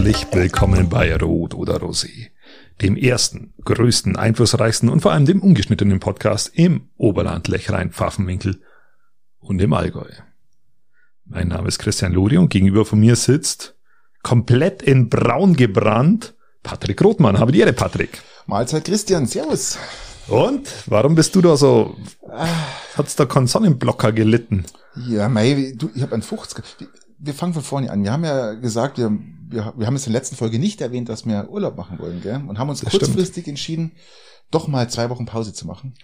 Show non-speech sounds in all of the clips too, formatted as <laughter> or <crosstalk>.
Herzlich willkommen bei Rot oder Rosé, dem ersten, größten, einflussreichsten und vor allem dem ungeschnittenen Podcast im Oberland, Lechrein, Pfaffenwinkel und im Allgäu. Mein Name ist Christian Lodi und gegenüber von mir sitzt, komplett in braun gebrannt, Patrick Rothmann. Habe die Ehre, Patrick. Mahlzeit Christian, servus. Und warum bist du da so? Hat's da keinen Sonnenblocker gelitten? Ja, mei, du, ich habe einen 50 wir fangen von vorne an. Wir haben ja gesagt, wir, wir, wir haben es in der letzten Folge nicht erwähnt, dass wir Urlaub machen wollen, gell? Und haben uns Das kurzfristig entschieden, doch mal zwei Wochen Pause zu machen.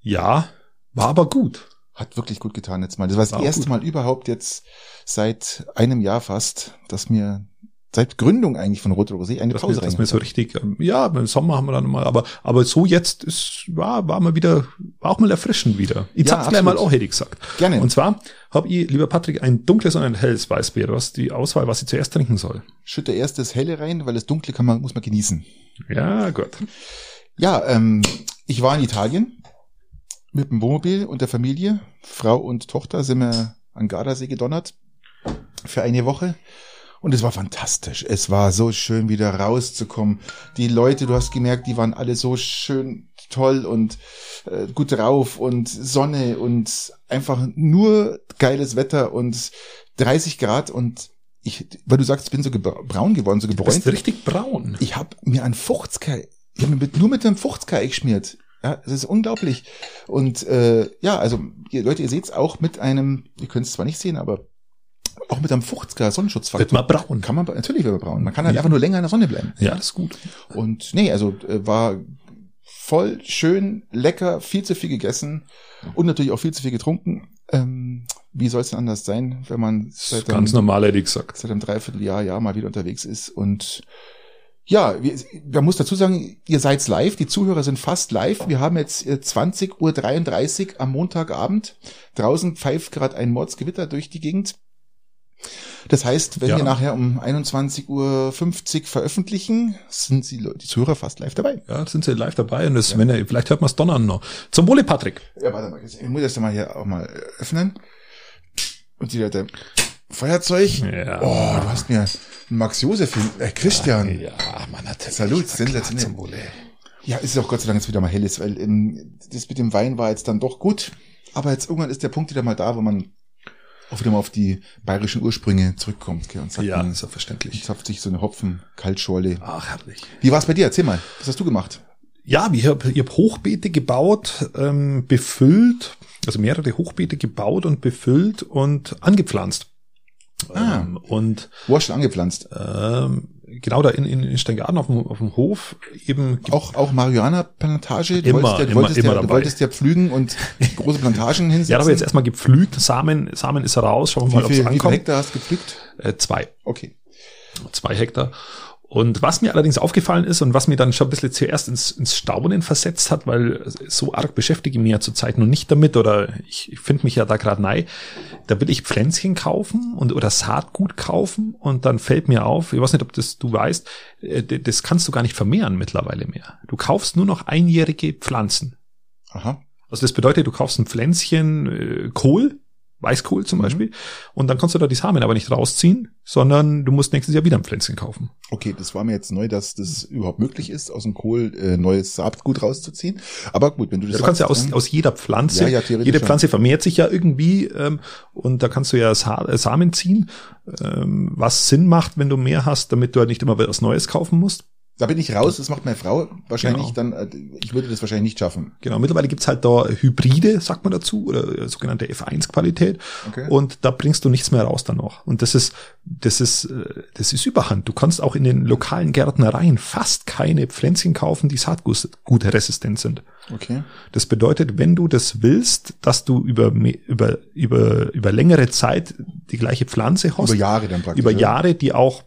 Ja, war aber gut. Hat wirklich gut getan jetzt mal. Das war das War erste gut. Mal überhaupt jetzt seit einem Jahr fast, dass mir seit Gründung eigentlich von Rot Rosé eine Pause rein. wir so richtig, ähm, ja, im Sommer haben wir dann mal, aber, aber so jetzt ist, war, war mal wieder, war auch mal erfrischend wieder. Ich Ja, sag's gleich mal absolut. auch, hätte ich gesagt. Gerne. Und zwar habe ich, lieber Patrick, ein dunkles und ein helles Weißbier. Du hast die Auswahl, was ich zuerst trinken soll. Schütte erst das Helle rein, weil das Dunkle kann man, muss man genießen. Ja, gut. Ja, ähm, ich war in Italien mit dem Wohnmobil und der Familie. Frau und Tochter sind wir an Gardasee gedonnert für eine Woche. Und es war fantastisch. Es war so schön, wieder rauszukommen. Die Leute, du hast gemerkt, die waren alle so schön toll und äh, gut drauf und Sonne und einfach nur geiles Wetter und 30 Grad und ich, weil du sagst, ich bin so braun geworden, so Du bist gebräunt. richtig braun. Ich habe mir ein 50 ich habe mir mit, nur mit einem 50 geschmiert. Ja, das ist unglaublich. Und äh, ja, also ihr Leute, ihr seht's auch mit einem, ihr könnt es zwar nicht sehen, aber auch mit einem 50er Sonnenschutzfaktor. Wird man braun. Kann man natürlich wird man braun. Man kann halt Ja. einfach nur länger in der Sonne bleiben. Ja, das ist gut. Und nee, also äh, war voll schön, lecker, viel zu viel gegessen und natürlich auch viel zu viel getrunken. Ähm, wie soll es denn anders sein, wenn man seit ganz einem, normal, hätte ich gesagt. seit einem Dreivierteljahr, Jahr mal wieder unterwegs ist und ja, wir, man muss dazu sagen, ihr seid live, die Zuhörer sind fast live. Wir haben jetzt äh, 20.33 Uhr am Montagabend. Draußen pfeift gerade ein Mordsgewitter durch die Gegend. Das heißt, wenn Ja. wir nachher um 21.50 Uhr veröffentlichen, sind die, Leute, die Zuhörer fast live dabei. Ja, sind sie live dabei und das, wenn er, vielleicht hört man es donnern noch. Zum Wohle, Patrick. Ja, warte mal, ich muss das mal hier auch mal öffnen. Und die Leute, Feuerzeug. Ja. Oh, du hast mir einen Max Josef, äh, Christian. Ja, man natürlich. Salut, sensationell. Ja, ist auch Gott sei Dank jetzt wieder mal hell ist, weil ähm, das mit dem Wein war jetzt dann doch gut. Aber jetzt irgendwann ist der Punkt wieder mal da, wo man wieder mal auf die bayerischen Ursprünge zurückkommt. Gell, und sagt, Ja, man ist ja verständlich. zapft sich so eine Hopfen-Kaltschorle. Ach, herrlich. Wie war's bei dir? Erzähl mal, was hast du gemacht? Ja, ich habe ich hab Hochbeete gebaut, ähm, befüllt, also mehrere Hochbeete gebaut und befüllt und angepflanzt. Ah. Ähm, und Wo hast du schon angepflanzt? ähm, genau da in, in, in Steingarten auf dem, auf dem Hof eben Auch, auch Marihuana-Plantage? Du Immer, wolltest ja, du immer, wolltest immer ja, du wolltest ja pflügen und große Plantagen hinsetzen. <laughs> Ja, ich jetzt erstmal gepflügt, Samen, Samen ist raus, schauen wir mal, wie ob es wie viel ankommt. Hektar hast du gepflückt? Äh, zwei. Okay. zwei Hektar. Und was mir allerdings aufgefallen ist und was mir dann schon ein bisschen zuerst ins, ins Staunen versetzt hat, weil so arg beschäftige ich mich ja zurzeit noch nicht damit oder ich, ich finde mich ja da gerade nei, da will ich Pflänzchen kaufen und oder Saatgut kaufen und dann fällt mir auf, ich weiß nicht, ob das du weißt, äh, das kannst du gar nicht vermehren mittlerweile mehr. Du kaufst nur noch einjährige Pflanzen. Aha. Also das bedeutet, du kaufst ein Pflänzchen äh, Kohl, Weißkohl zum Mhm. Beispiel, und dann kannst du da die Samen aber nicht rausziehen, sondern du musst nächstes Jahr wieder ein Pflänzchen kaufen. Okay, das war mir jetzt neu, dass das überhaupt möglich ist, aus dem Kohl äh, neues Saatgut rauszuziehen. Aber gut, wenn du das Ja, du kannst ja aus, aus jeder Pflanze, Ja, ja, jede. Pflanze vermehrt sich ja irgendwie ähm, und da kannst du ja Sa äh, Samen ziehen, ähm, was Sinn macht, wenn du mehr hast, damit du halt nicht immer was Neues kaufen musst. Da bin ich raus, das macht meine Frau wahrscheinlich Genau. dann, äh, ich würde das wahrscheinlich nicht schaffen. Genau, mittlerweile gibt's halt da Hybride, sagt man dazu, oder äh, sogenannte F1-Qualität. Okay. Und da bringst du nichts mehr raus dann noch. Und das ist, das ist, äh, das ist Überhand. Du kannst auch in den lokalen Gärtnereien fast keine Pflänzchen kaufen, die saatgutresistent sind. Okay. Das bedeutet, wenn du das willst, dass du über, über, über, über längere Zeit die gleiche Pflanze hast, Über Jahre dann praktisch. über? Jahre, die auch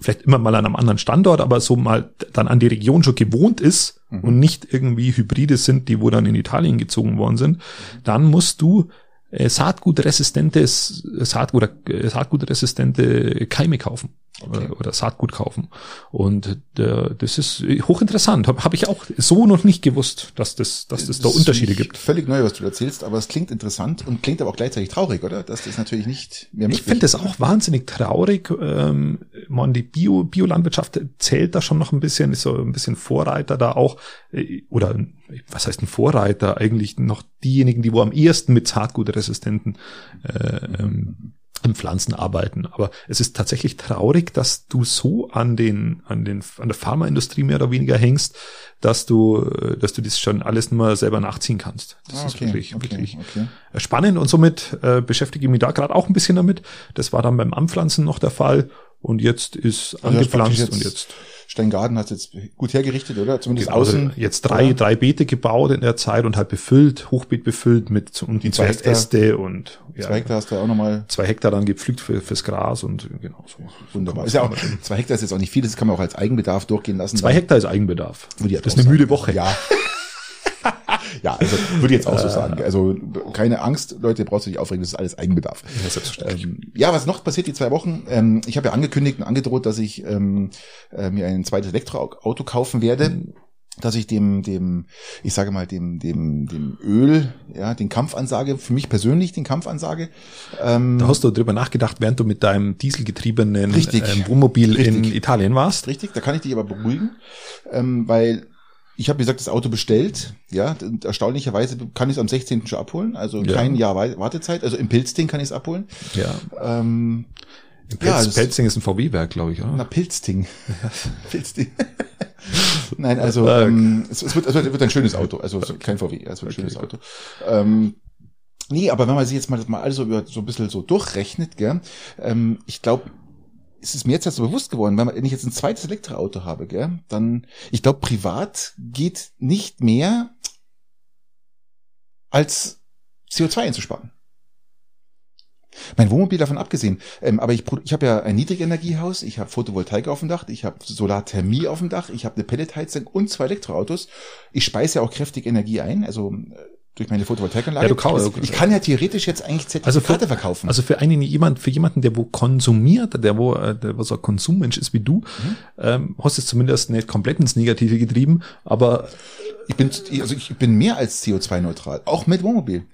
vielleicht immer mal an einem anderen Standort, aber so mal dann an die Region schon gewohnt ist Mhm. und nicht irgendwie Hybride sind, die wo dann in Italien gezogen worden sind, dann musst du äh, saatgutresistentes Saatgut, äh, saatgutresistente Keime kaufen. Okay. oder, Saatgut kaufen. Und äh, das ist hochinteressant. Habe hab ich auch so noch nicht gewusst, dass das, dass das, das da Unterschiede gibt. Völlig neu, was du erzählst, aber es klingt interessant und klingt aber auch gleichzeitig traurig, oder? Dass das natürlich nicht mehr möglich Ich finde das auch wahnsinnig traurig. Ähm, man, die Bio, Biolandwirtschaft zählt da schon noch ein bisschen, ist so ein bisschen Vorreiter da auch, äh, oder was heißt ein Vorreiter? Eigentlich noch diejenigen, die wo am ehesten mit Saatgutresistenten äh, ähm, im Pflanzen arbeiten. Aber es ist tatsächlich traurig, dass du so an den, an den, an der Pharmaindustrie mehr oder weniger hängst, dass du, dass du das schon alles nur selber nachziehen kannst. Das ah, okay, ist wirklich, okay, wirklich okay. spannend und somit äh, beschäftige ich mich da gerade auch ein bisschen damit. Das war dann beim Anpflanzen noch der Fall und jetzt ist also angepflanzt jetzt und jetzt Steingarten hat jetzt gut hergerichtet, oder? Zumindest genau, außen. Also jetzt drei, drei Beete gebaut in der Zeit und halt befüllt, Hochbeet befüllt mit und die zuerst Äste und ja, zwei Hektar hast du auch nochmal. Zwei Hektar dann gepflückt für, fürs Gras und genau so. Wunderbar. Ist ja auch, zwei Hektar ist jetzt auch nicht viel, das kann man auch als Eigenbedarf durchgehen lassen. Zwei Hektar ist Eigenbedarf. Das ist eine müde Woche. Ja. <laughs> <laughs> ja, also würde ich jetzt auch so sagen. Also keine Angst, Leute, brauchst du nicht aufregen, das ist alles Eigenbedarf. Ja, selbstverständlich. Ähm, ja, was noch passiert die zwei Wochen? Ähm, ich habe ja angekündigt und angedroht, dass ich ähm, äh, mir ein zweites Elektroauto kaufen werde. Mhm dass ich dem, dem, ich sage mal, dem, dem, dem Öl, ja, den Kampfansage, für mich persönlich den Kampfansage. Ähm, da hast du drüber nachgedacht, während du mit deinem dieselgetriebenen richtig, ähm, Wohnmobil richtig, in Italien warst. Richtig, da kann ich dich aber beruhigen, ähm, weil ich habe, wie gesagt, das Auto bestellt. Ja, erstaunlicherweise kann ich es am 16. schon abholen. Also ja. kein Jahr Wartezeit. Also im Pilzding kann ich es abholen. Ja. Ähm, Pilz, ja, Pilzding ist ein VW-Werk, glaube ich, oder? Na, Pilzding. <laughs> Pilzding. <laughs> Nein, also ah, ähm, es, es, wird, es wird ein schönes Auto. Also okay. kein VW, es wird ein okay, schönes Auto. Ähm, Nee, aber wenn man sich jetzt mal das mal alles so, so ein bisschen so durchrechnet, gell, ähm, ich glaube, ist es mir jetzt erst so bewusst geworden, wenn ich jetzt ein zweites Elektroauto habe, gell, dann, ich glaube, privat geht nicht mehr als CO2 einzusparen. Mein Wohnmobil davon abgesehen. Ähm, aber ich, ich habe ja ein Niedrigenergiehaus, ich habe Photovoltaik auf dem Dach, ich habe Solarthermie auf dem Dach, ich habe eine Pelletheizung und zwei Elektroautos. Ich speise ja auch kräftig Energie ein, also äh, durch meine Photovoltaikanlage. Ja, du kaufst, also, ich kann ja theoretisch jetzt eigentlich Zertifikate also für, verkaufen. Also für einen jemand, für jemanden, der wo konsumiert, der wo, äh, der wo so ein Konsummensch ist wie du, mhm. ähm, hast du es zumindest nicht komplett ins Negative getrieben, aber ich bin, also ich bin mehr als CO2-neutral, auch mit Wohnmobil.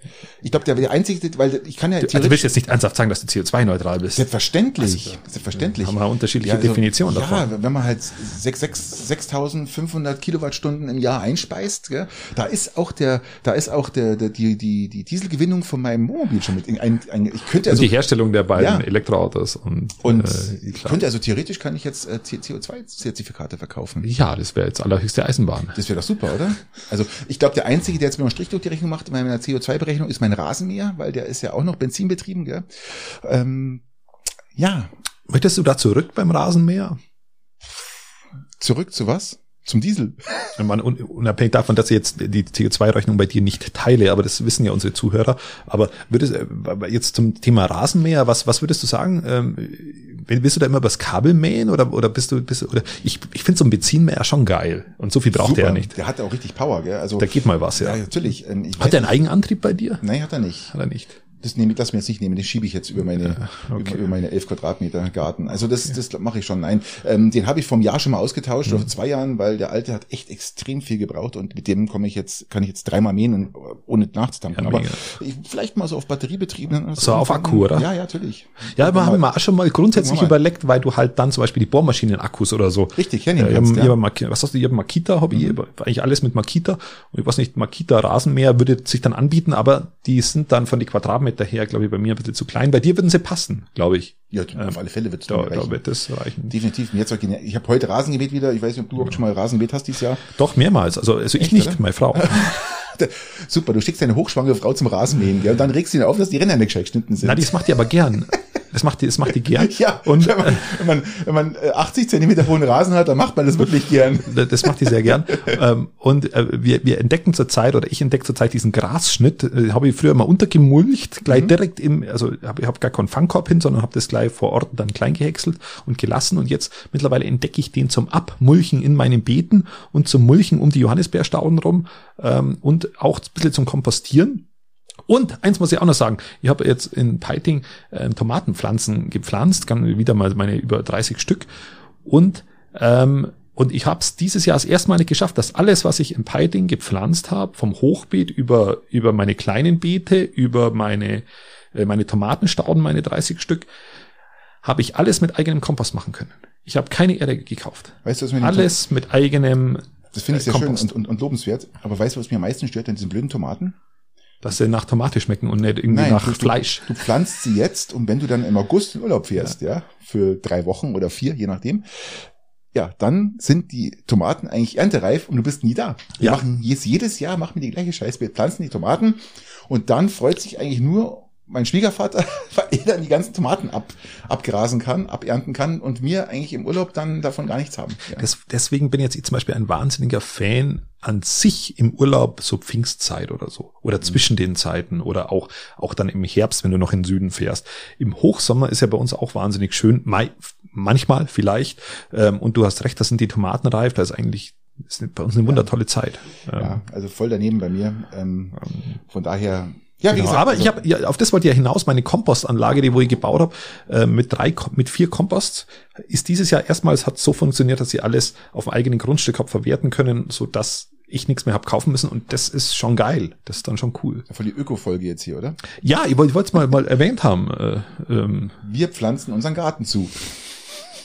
Ich glaube, der, der einzige, weil ich kann ja du, also du willst jetzt nicht ernsthaft sagen, dass du CO2-neutral bist. Selbstverständlich, also, selbstverständlich. Haben wir unterschiedliche ja, also, Definitionen davon. Ja, wenn man halt 6.500 Kilowattstunden im Jahr einspeist, gell, da ist auch der, da ist auch der, der die, die, die Dieselgewinnung von meinem Wohnmobil schon mit. Ein, ein, ich könnte also, und die Herstellung der beiden ja. Elektroautos und, und äh, ich könnte also theoretisch kann ich jetzt äh, CO2-Zertifikate verkaufen. Ja, das wäre jetzt allerhöchste Eisenbahn. Das wäre doch super, oder? Also ich glaube, der Einzige, der jetzt mir noch Strich durch die Rechnung macht in meiner CO2-Berechnung, ist mein Rasenmäher, weil der ist ja auch noch benzinbetrieben. Gell? Ähm, ja. Möchtest du da zurück beim Rasenmäher? Zurück zu was? Zum Diesel. Man, unabhängig davon, dass ich jetzt die CO2-Rechnung bei dir nicht teile, aber das wissen ja unsere Zuhörer. Aber würdest äh, jetzt zum Thema Rasenmäher, was, was würdest du sagen? Willst du da immer übers Kabel mähen oder, oder bist du, bist du, oder ich, ich finde so ein Benzinmäher schon geil. Und so viel braucht Super. der ja nicht. Der hat ja auch richtig Power, gell? Also. Da geht mal was, ja. Ja, natürlich. Ähm, hat der einen Eigenantrieb bei dir? Nein, hat er nicht. Hat er nicht das nehme ich, das mir jetzt nicht nehmen, den schiebe ich jetzt über meine, ja, okay. über, meine elf Quadratmeter Garten. Also das, ja. das mache ich schon. Nein, ähm, den habe ich vom Jahr schon mal ausgetauscht, mhm. oder vor zwei Jahren, weil der alte hat echt extrem viel gebraucht und mit dem komme ich jetzt, kann ich jetzt dreimal mähen, und, ohne nachzutanken. Ja, Aber ich, vielleicht mal so auf Batteriebetrieben. So auf Akku, oder? Ja, ja, natürlich. Ja, wir haben wir auch schon mal grundsätzlich mal. überlegt, weil du halt dann zum Beispiel die Bohrmaschinen-Akkus oder so. Richtig, hernehmen äh, kannst, ja. Makita, Was hast du, ich habe Makita, habe mhm. ich eigentlich alles mit Makita. Und ich weiß nicht, Makita Rasenmäher würde sich dann anbieten, aber die sind dann von die Quadratmeter her, glaube ich, bei mir ein bisschen zu klein. Bei dir würden sie passen, glaube ich. Ja, auf ähm, alle Fälle wird es da, reichen. Da wird das reichen. Definitiv. Mir jetzt ich habe heute Rasengebet wieder. Ich weiß nicht, ob du überhaupt schon mal Rasengebet hast dieses Jahr. Doch, mehrmals. Also, also ich nicht, oder? meine Frau. <laughs> Super, du schickst deine hochschwangere Frau zum Rasenmähen, gell? Und dann regst du ihn auf, dass die Ränder nicht geschnitten sind. Na, das macht die aber gern. Das macht die, das macht die gern. <laughs> Ja, und wenn man, wenn man, wenn man 80 äh, Zentimeter hohen Rasen hat, dann macht man das wirklich gern. <laughs> Das macht die sehr gern. Ähm, und äh, wir, wir entdecken zurzeit, oder ich entdecke zurzeit diesen Grasschnitt, äh, habe ich früher mal untergemulcht, gleich mhm. direkt im, also hab, ich habe gar keinen Fangkorb hin, sondern habe das gleich vor Ort dann klein gehäckselt und gelassen. Und jetzt mittlerweile entdecke ich den zum Abmulchen in meinen Beeten und zum Mulchen um die Johannisbeerstauden rum ähm, und auch ein bisschen zum Kompostieren. Und eins muss ich auch noch sagen, ich habe jetzt in Peiting äh, Tomatenpflanzen gepflanzt, kann wieder mal meine über 30 Stück. Und ähm, und ich habe es dieses Jahr das erste Mal nicht geschafft, dass alles, was ich in Peiting gepflanzt habe, vom Hochbeet über, über meine kleinen Beete, über meine, äh, meine Tomatenstauden, meine 30 Stück, habe ich alles mit eigenem Kompost machen können. Ich habe keine Erde gekauft. Weißt du, was mir alles mit eigenem Das finde ich sehr Kompost. schön und, und, und lobenswert. Aber weißt du, was mir am meisten stört an diesen blöden Tomaten? Dass sie nach Tomate schmecken und nicht irgendwie Nein, nach du, Fleisch. Du, du pflanzt sie jetzt und wenn du dann im August in Urlaub fährst, ja. ja, für drei Wochen oder vier, je nachdem, ja, dann sind die Tomaten eigentlich erntereif und du bist nie da. Wir ja. machen jetzt jedes Jahr machen wir die gleiche Scheiße. Wir pflanzen die Tomaten und dann freut sich eigentlich nur mein Schwiegervater, <laughs> weil er dann die ganzen Tomaten ab, abgrasen kann, abernten kann und mir eigentlich im Urlaub dann davon gar nichts haben. Ja. Das, deswegen bin jetzt ich zum Beispiel ein wahnsinniger Fan an sich im Urlaub, so Pfingstzeit oder so. Oder mhm. zwischen den Zeiten oder auch, auch dann im Herbst, wenn du noch in den Süden fährst. Im Hochsommer ist ja bei uns auch wahnsinnig schön. Mai, manchmal vielleicht. Ähm, und du hast recht, das sind die Tomaten reif. Da ist eigentlich ist bei uns eine wundertolle Zeit. Ja, also voll daneben bei mir. Ähm, ähm von daher ja, genau. gesagt. Aber also, ich habe, ja, auf das wollte ich ja hinaus, meine Kompostanlage, die wo ich gebaut habe, äh, mit drei, mit vier Komposts, ist dieses Jahr erstmals hat so funktioniert, dass sie alles auf dem eigenen Grundstück hab verwerten können, so dass ich nichts mehr hab kaufen müssen und das ist schon geil. Das ist dann schon cool. Voll die Öko-Folge jetzt hier, oder? Ja, ich wollte es mal, mal erwähnt haben. Äh, ähm. Wir pflanzen unseren Garten zu.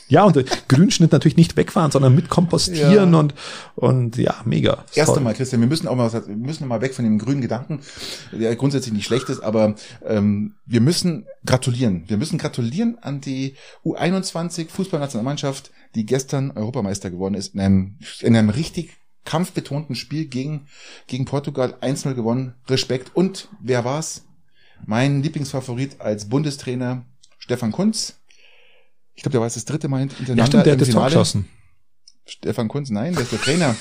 Ja, und Grünschnitt natürlich nicht wegfahren, sondern mit kompostieren ja. und, und ja, mega. Erst einmal, Christian, wir müssen auch mal, wir müssen mal weg von dem grünen Gedanken, der grundsätzlich nicht schlecht ist, aber ähm, wir müssen gratulieren. Wir müssen gratulieren an die U21 Fußballnationalmannschaft, die gestern Europameister geworden ist, in einem, in einem richtig kampfbetonten Spiel gegen, gegen Portugal 1-0 gewonnen. Respekt. Und wer war's? Mein Lieblingsfavorit als Bundestrainer Stefan Kunz ich glaube, der war jetzt das dritte Mal hintereinander. Ja, stimmt, der hat das Tor geschossen. Stefan Kunz, nein, der ist der Trainer.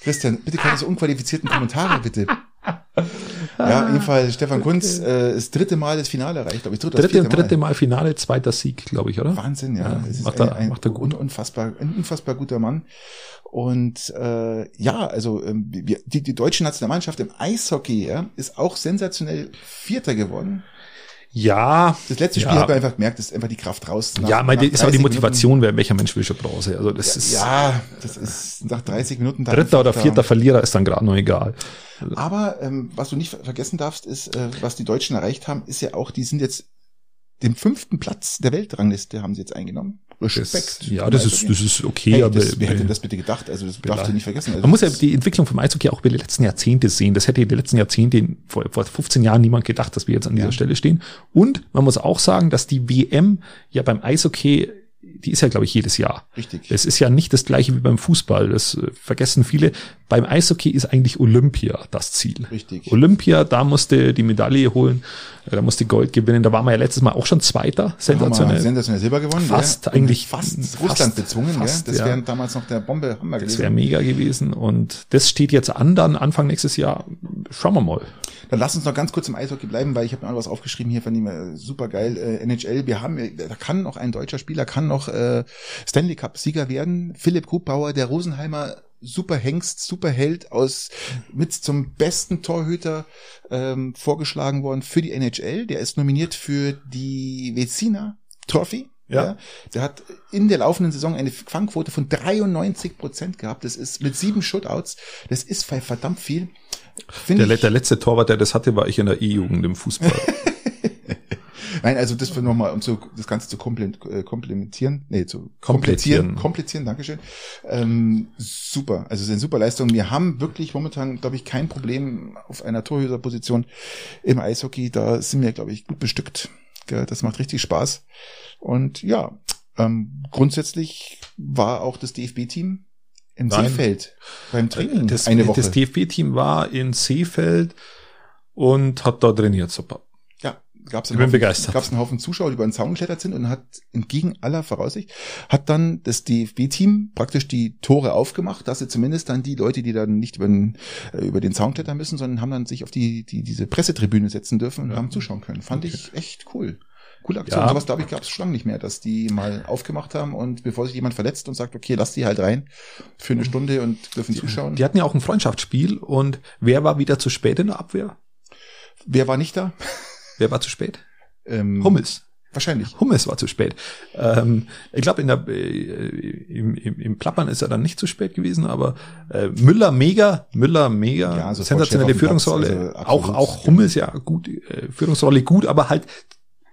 Christian, bitte keine so unqualifizierten Kommentare, bitte. Ja, jedenfalls Stefan Kunz äh, das dritte Mal das Finale erreicht, glaube ich. Dritte, dritte, Mal. dritte Mal Finale, zweiter Sieg, glaube ich, oder? Wahnsinn, ja. ja es macht, er, ein, macht er gut. Unfassbar, ein unfassbar guter Mann. Und äh, ja, also wir, die, die deutsche Nationalmannschaft im Eishockey ja, ist auch sensationell Vierter geworden. Ja. Das letzte Spiel ja. hat man einfach gemerkt, ist einfach die Kraft raus. Nach, ja, meine, ist auch die Motivation, wer, welcher Mensch will schon Bronze. Also das ja, ist. Ja, das ist nach 30 Minuten. Dritter oder vierter Verlierer ist dann gerade noch egal. Aber ähm, was du nicht vergessen darfst, ist, äh, was die Deutschen erreicht haben, ist ja auch, die sind jetzt den fünften Platz der Weltrangliste haben sie jetzt eingenommen. Respekt. Das, ja, das ist, das ist okay. Hey, aber das, wer hätte das bitte gedacht? Also das darfst du nicht vergessen. Also man muss ja die Entwicklung vom Eishockey auch über die letzten Jahrzehnte sehen. Das hätte in den letzten Jahrzehnten, vor, vor 15 Jahren niemand gedacht, dass wir jetzt an dieser ja. Stelle stehen. Und man muss auch sagen, dass die WM ja beim Eishockey die ist ja, glaube ich, jedes Jahr. Richtig. Es ist ja nicht das gleiche wie beim Fußball. Das äh, vergessen viele. Beim Eishockey ist eigentlich Olympia das Ziel. Richtig. Olympia, da musste die Medaille holen, äh, da musste Gold gewinnen. Da waren wir ja letztes Mal auch schon Zweiter. Sensationell. Sensationell Silber gewonnen. Fast ja. eigentlich. Fast, fast Russland bezwungen. Fast, ja. Das wäre damals noch der Bombe Hammer gewesen. Das wäre mega gewesen. Und das steht jetzt an, dann Anfang nächstes Jahr. Schauen wir mal. Dann lass uns noch ganz kurz im Eishockey bleiben, weil ich habe mir noch was aufgeschrieben hier von dem äh, super geil äh, NHL. Wir haben, da kann noch ein deutscher Spieler, kann noch äh, Stanley Cup Sieger werden. Philipp Kubbauer, der Rosenheimer super Hengst, super Held aus mit zum besten Torhüter ähm, vorgeschlagen worden für die NHL. Der ist nominiert für die Vezina Trophy. Ja. ja. Der hat in der laufenden Saison eine Fangquote von 93 Prozent gehabt. Das ist mit sieben Shutouts. Das ist verdammt viel. Der, der, letzte Torwart, der das hatte, war ich in der E-Jugend im Fußball. <laughs> Nein, also das für nochmal, um so das Ganze zu äh, komplementieren, nee, zu komplizieren, komplizieren, Dankeschön. Ähm, super, also sind super Leistungen. Wir haben wirklich momentan, glaube ich, kein Problem auf einer Torhüterposition im Eishockey. Da sind wir, glaube ich, gut bestückt. Das macht richtig Spaß. Und ja, ähm, grundsätzlich war auch das DFB-Team in Nein. Seefeld beim Training das, eine Woche. Das DFB-Team war in Seefeld und hat da trainiert. Super gab's einen, Haufen, gab's einen Haufen Zuschauer, die über den Zaun geklettert sind und hat entgegen aller Voraussicht, hat dann das DFB-Team praktisch die Tore aufgemacht, dass sie zumindest dann die Leute, die dann nicht über den, äh, über den Zaun klettern müssen, sondern haben dann sich auf die, die diese Pressetribüne setzen dürfen und ja. haben zuschauen können. Fand okay. ich echt cool. Coole Aktion. Ja. Sowas, glaube ich, gab es schon lange nicht mehr, dass die mal aufgemacht haben und bevor sich jemand verletzt und sagt, okay, lass die halt rein für eine Stunde und dürfen die, zuschauen. Die hatten ja auch ein Freundschaftsspiel und wer war wieder zu spät in der Abwehr? Wer war nicht da? Wer war zu spät? Ähm, Hummels. Wahrscheinlich. Hummels war zu spät. Ähm, ich glaube, in der äh, im, im, im Plappern ist er dann nicht zu spät gewesen, aber äh, Müller mega, Müller mega, Ja, sofort sensationelle Führungsrolle. also auch auch Hummels ja gut, äh, Führungsrolle gut, aber halt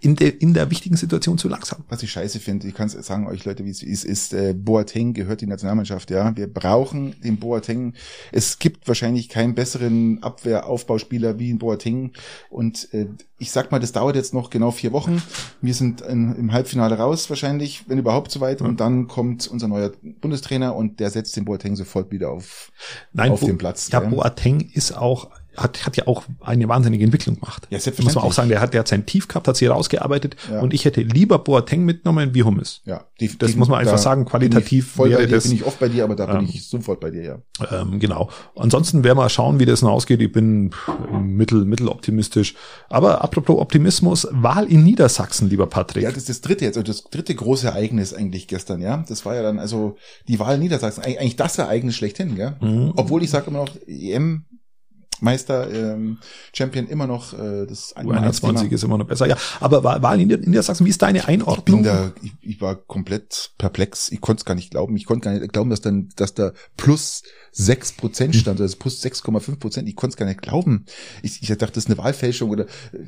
in der in der wichtigen Situation zu langsam. Was ich scheiße finde, ich kann es sagen euch Leute, wie es ist, ist äh, Boateng gehört die Nationalmannschaft, ja. Wir brauchen den Boateng. Es gibt wahrscheinlich keinen besseren Abwehraufbauspieler wie ein Boateng. Und äh, ich sag mal, das dauert jetzt noch genau vier Wochen. Wir sind in, im Halbfinale raus wahrscheinlich, wenn überhaupt soweit. Und dann kommt unser neuer Bundestrainer und der setzt den Boateng sofort wieder auf, Nein, auf Bo- den Platz. Ja, gell? Boateng ist auch hat, hat ja auch eine wahnsinnige Entwicklung gemacht. Ja, muss selbstverständlich. man auch sagen, der hat, der hat sein Tief gehabt, hat sich rausgearbeitet Ja. und ich hätte lieber Boateng mitgenommen wie Hummels. ja, die, Das die, muss man einfach sagen, qualitativ bin ich voll wäre bei dir, das- bin ich oft bei dir, aber da bin Ähm, ich sofort bei dir, ja. Ähm, genau. Ansonsten werden wir schauen, wie das noch ausgeht. Ich bin mittel, mitteloptimistisch. Aber apropos Optimismus, Wahl in Niedersachsen, lieber Patrick. Ja, das ist das dritte jetzt, also das dritte große Ereignis eigentlich gestern, ja. Das war ja dann also die Wahl in Niedersachsen, Eig- eigentlich das Ereignis schlechthin, gell? Mhm. Obwohl ich sage immer noch, EM Meister, ähm, Champion immer noch äh, das Nummer eins U21 Thema. ist immer noch besser. Ja, aber Wahl Wahl in Nieder- Niedersachsen, wie ist deine Ich bin Einordnung? da, ich, ich war komplett perplex. Ich konnte es gar nicht glauben. Ich konnte gar nicht glauben, dass dann, dass da plus sechs Prozent stand, oder das plus 6,5 Prozent. Ich konnte es gar nicht glauben. Ich, ich dachte, das ist eine Wahlfälschung oder äh,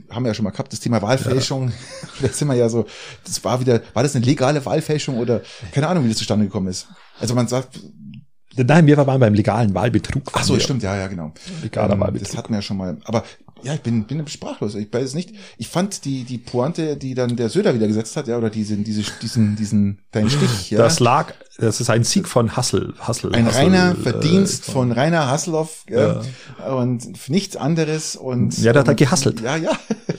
haben wir ja schon mal gehabt, das Thema Wahlfälschung. <laughs> da sind wir ja so, das war wieder, war das eine legale Wahlfälschung oder keine Ahnung, wie das zustande gekommen ist. Also man sagt, Nein, wir waren beim legalen Wahlbetrug. ach so, stimmt, ja, ja, genau. Legaler Ähm, Wahlbetrug. das hatten wir ja schon mal. Aber ja, ich bin, bin sprachlos. Ich weiß es nicht. Ich fand die, die Pointe, die dann der Söder wieder gesetzt hat, ja, oder diesen, diese, diesen, diesen, deinen Stich, ja. Das lag, das ist ein Sieg von Hassel. Hassel ein Hassel, reiner äh, Verdienst von Rainer Hasselhoff gell? und nichts anderes und Ja, der hat und, gehasselt. Ja, ja.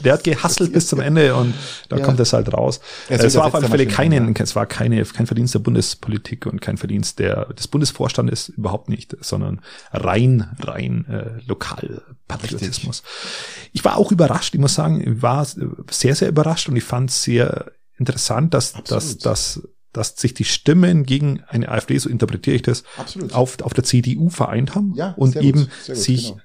Der hat gehasselt bis zum Ende und da Ja. kommt es halt raus. Ja, es war auf alle Fälle mal keine, schön, es war keine, kein Verdienst der Bundespolitik und kein Verdienst der, des Bundesvorstandes überhaupt nicht, sondern rein, rein äh, Lokalpatriotismus. Ich war auch überrascht, ich muss sagen, ich war sehr, sehr überrascht und ich fand es sehr interessant, dass, dass, Absolut. dass, dass sich die Stimmen gegen eine AfD, so interpretiere ich das, Absolut. auf, auf der CDU vereint haben Ja, und gut, eben gut, sich genau.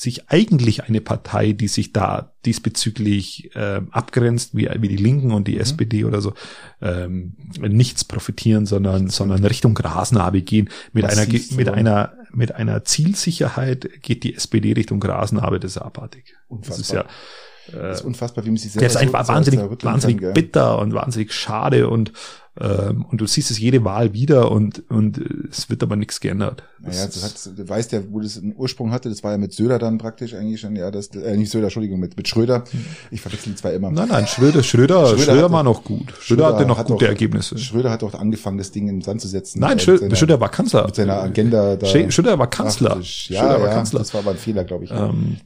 Sich eigentlich eine Partei, die sich da diesbezüglich äh, abgrenzt, wie, wie die Linken und die Mhm. SPD oder so, ähm, nichts profitieren, sondern, sondern Richtung Grasnarbe gehen. Mit einer, Massiv ge- mit einer, mit einer Zielsicherheit geht die SPD Richtung Grasnarbe, das ist abartig. Das ist ja, Unfassbar. Das ist unfassbar, wie man sich selber der ist einfach so wahnsinnig, wahnsinnig kann, bitter und wahnsinnig schade und, ähm, und du siehst es jede Wahl wieder und, und äh, es wird aber nichts geändert. Naja, Das hat, du weißt ja, wo das einen Ursprung hatte, das war ja mit Söder dann praktisch eigentlich schon, ja, das, äh, nicht Söder, Entschuldigung, mit, mit Schröder. Ich verwechsel die zwei immer. Nein, nein, Schröder, Schröder, Schröder Schröder, hatte- war noch gut. Schröder, hatte noch hat gute doch- Ergebnisse. Schröder hat auch angefangen, das Ding in den Sand zu setzen. Nein, Mit Schröder, seiner- Schröder war Kanzler. Mit seiner Agenda da. Sch- Schröder war Kanzler. Ach, ja, Schröder war ja, Kanzler. das war aber ein Fehler, glaube ich. Ähm,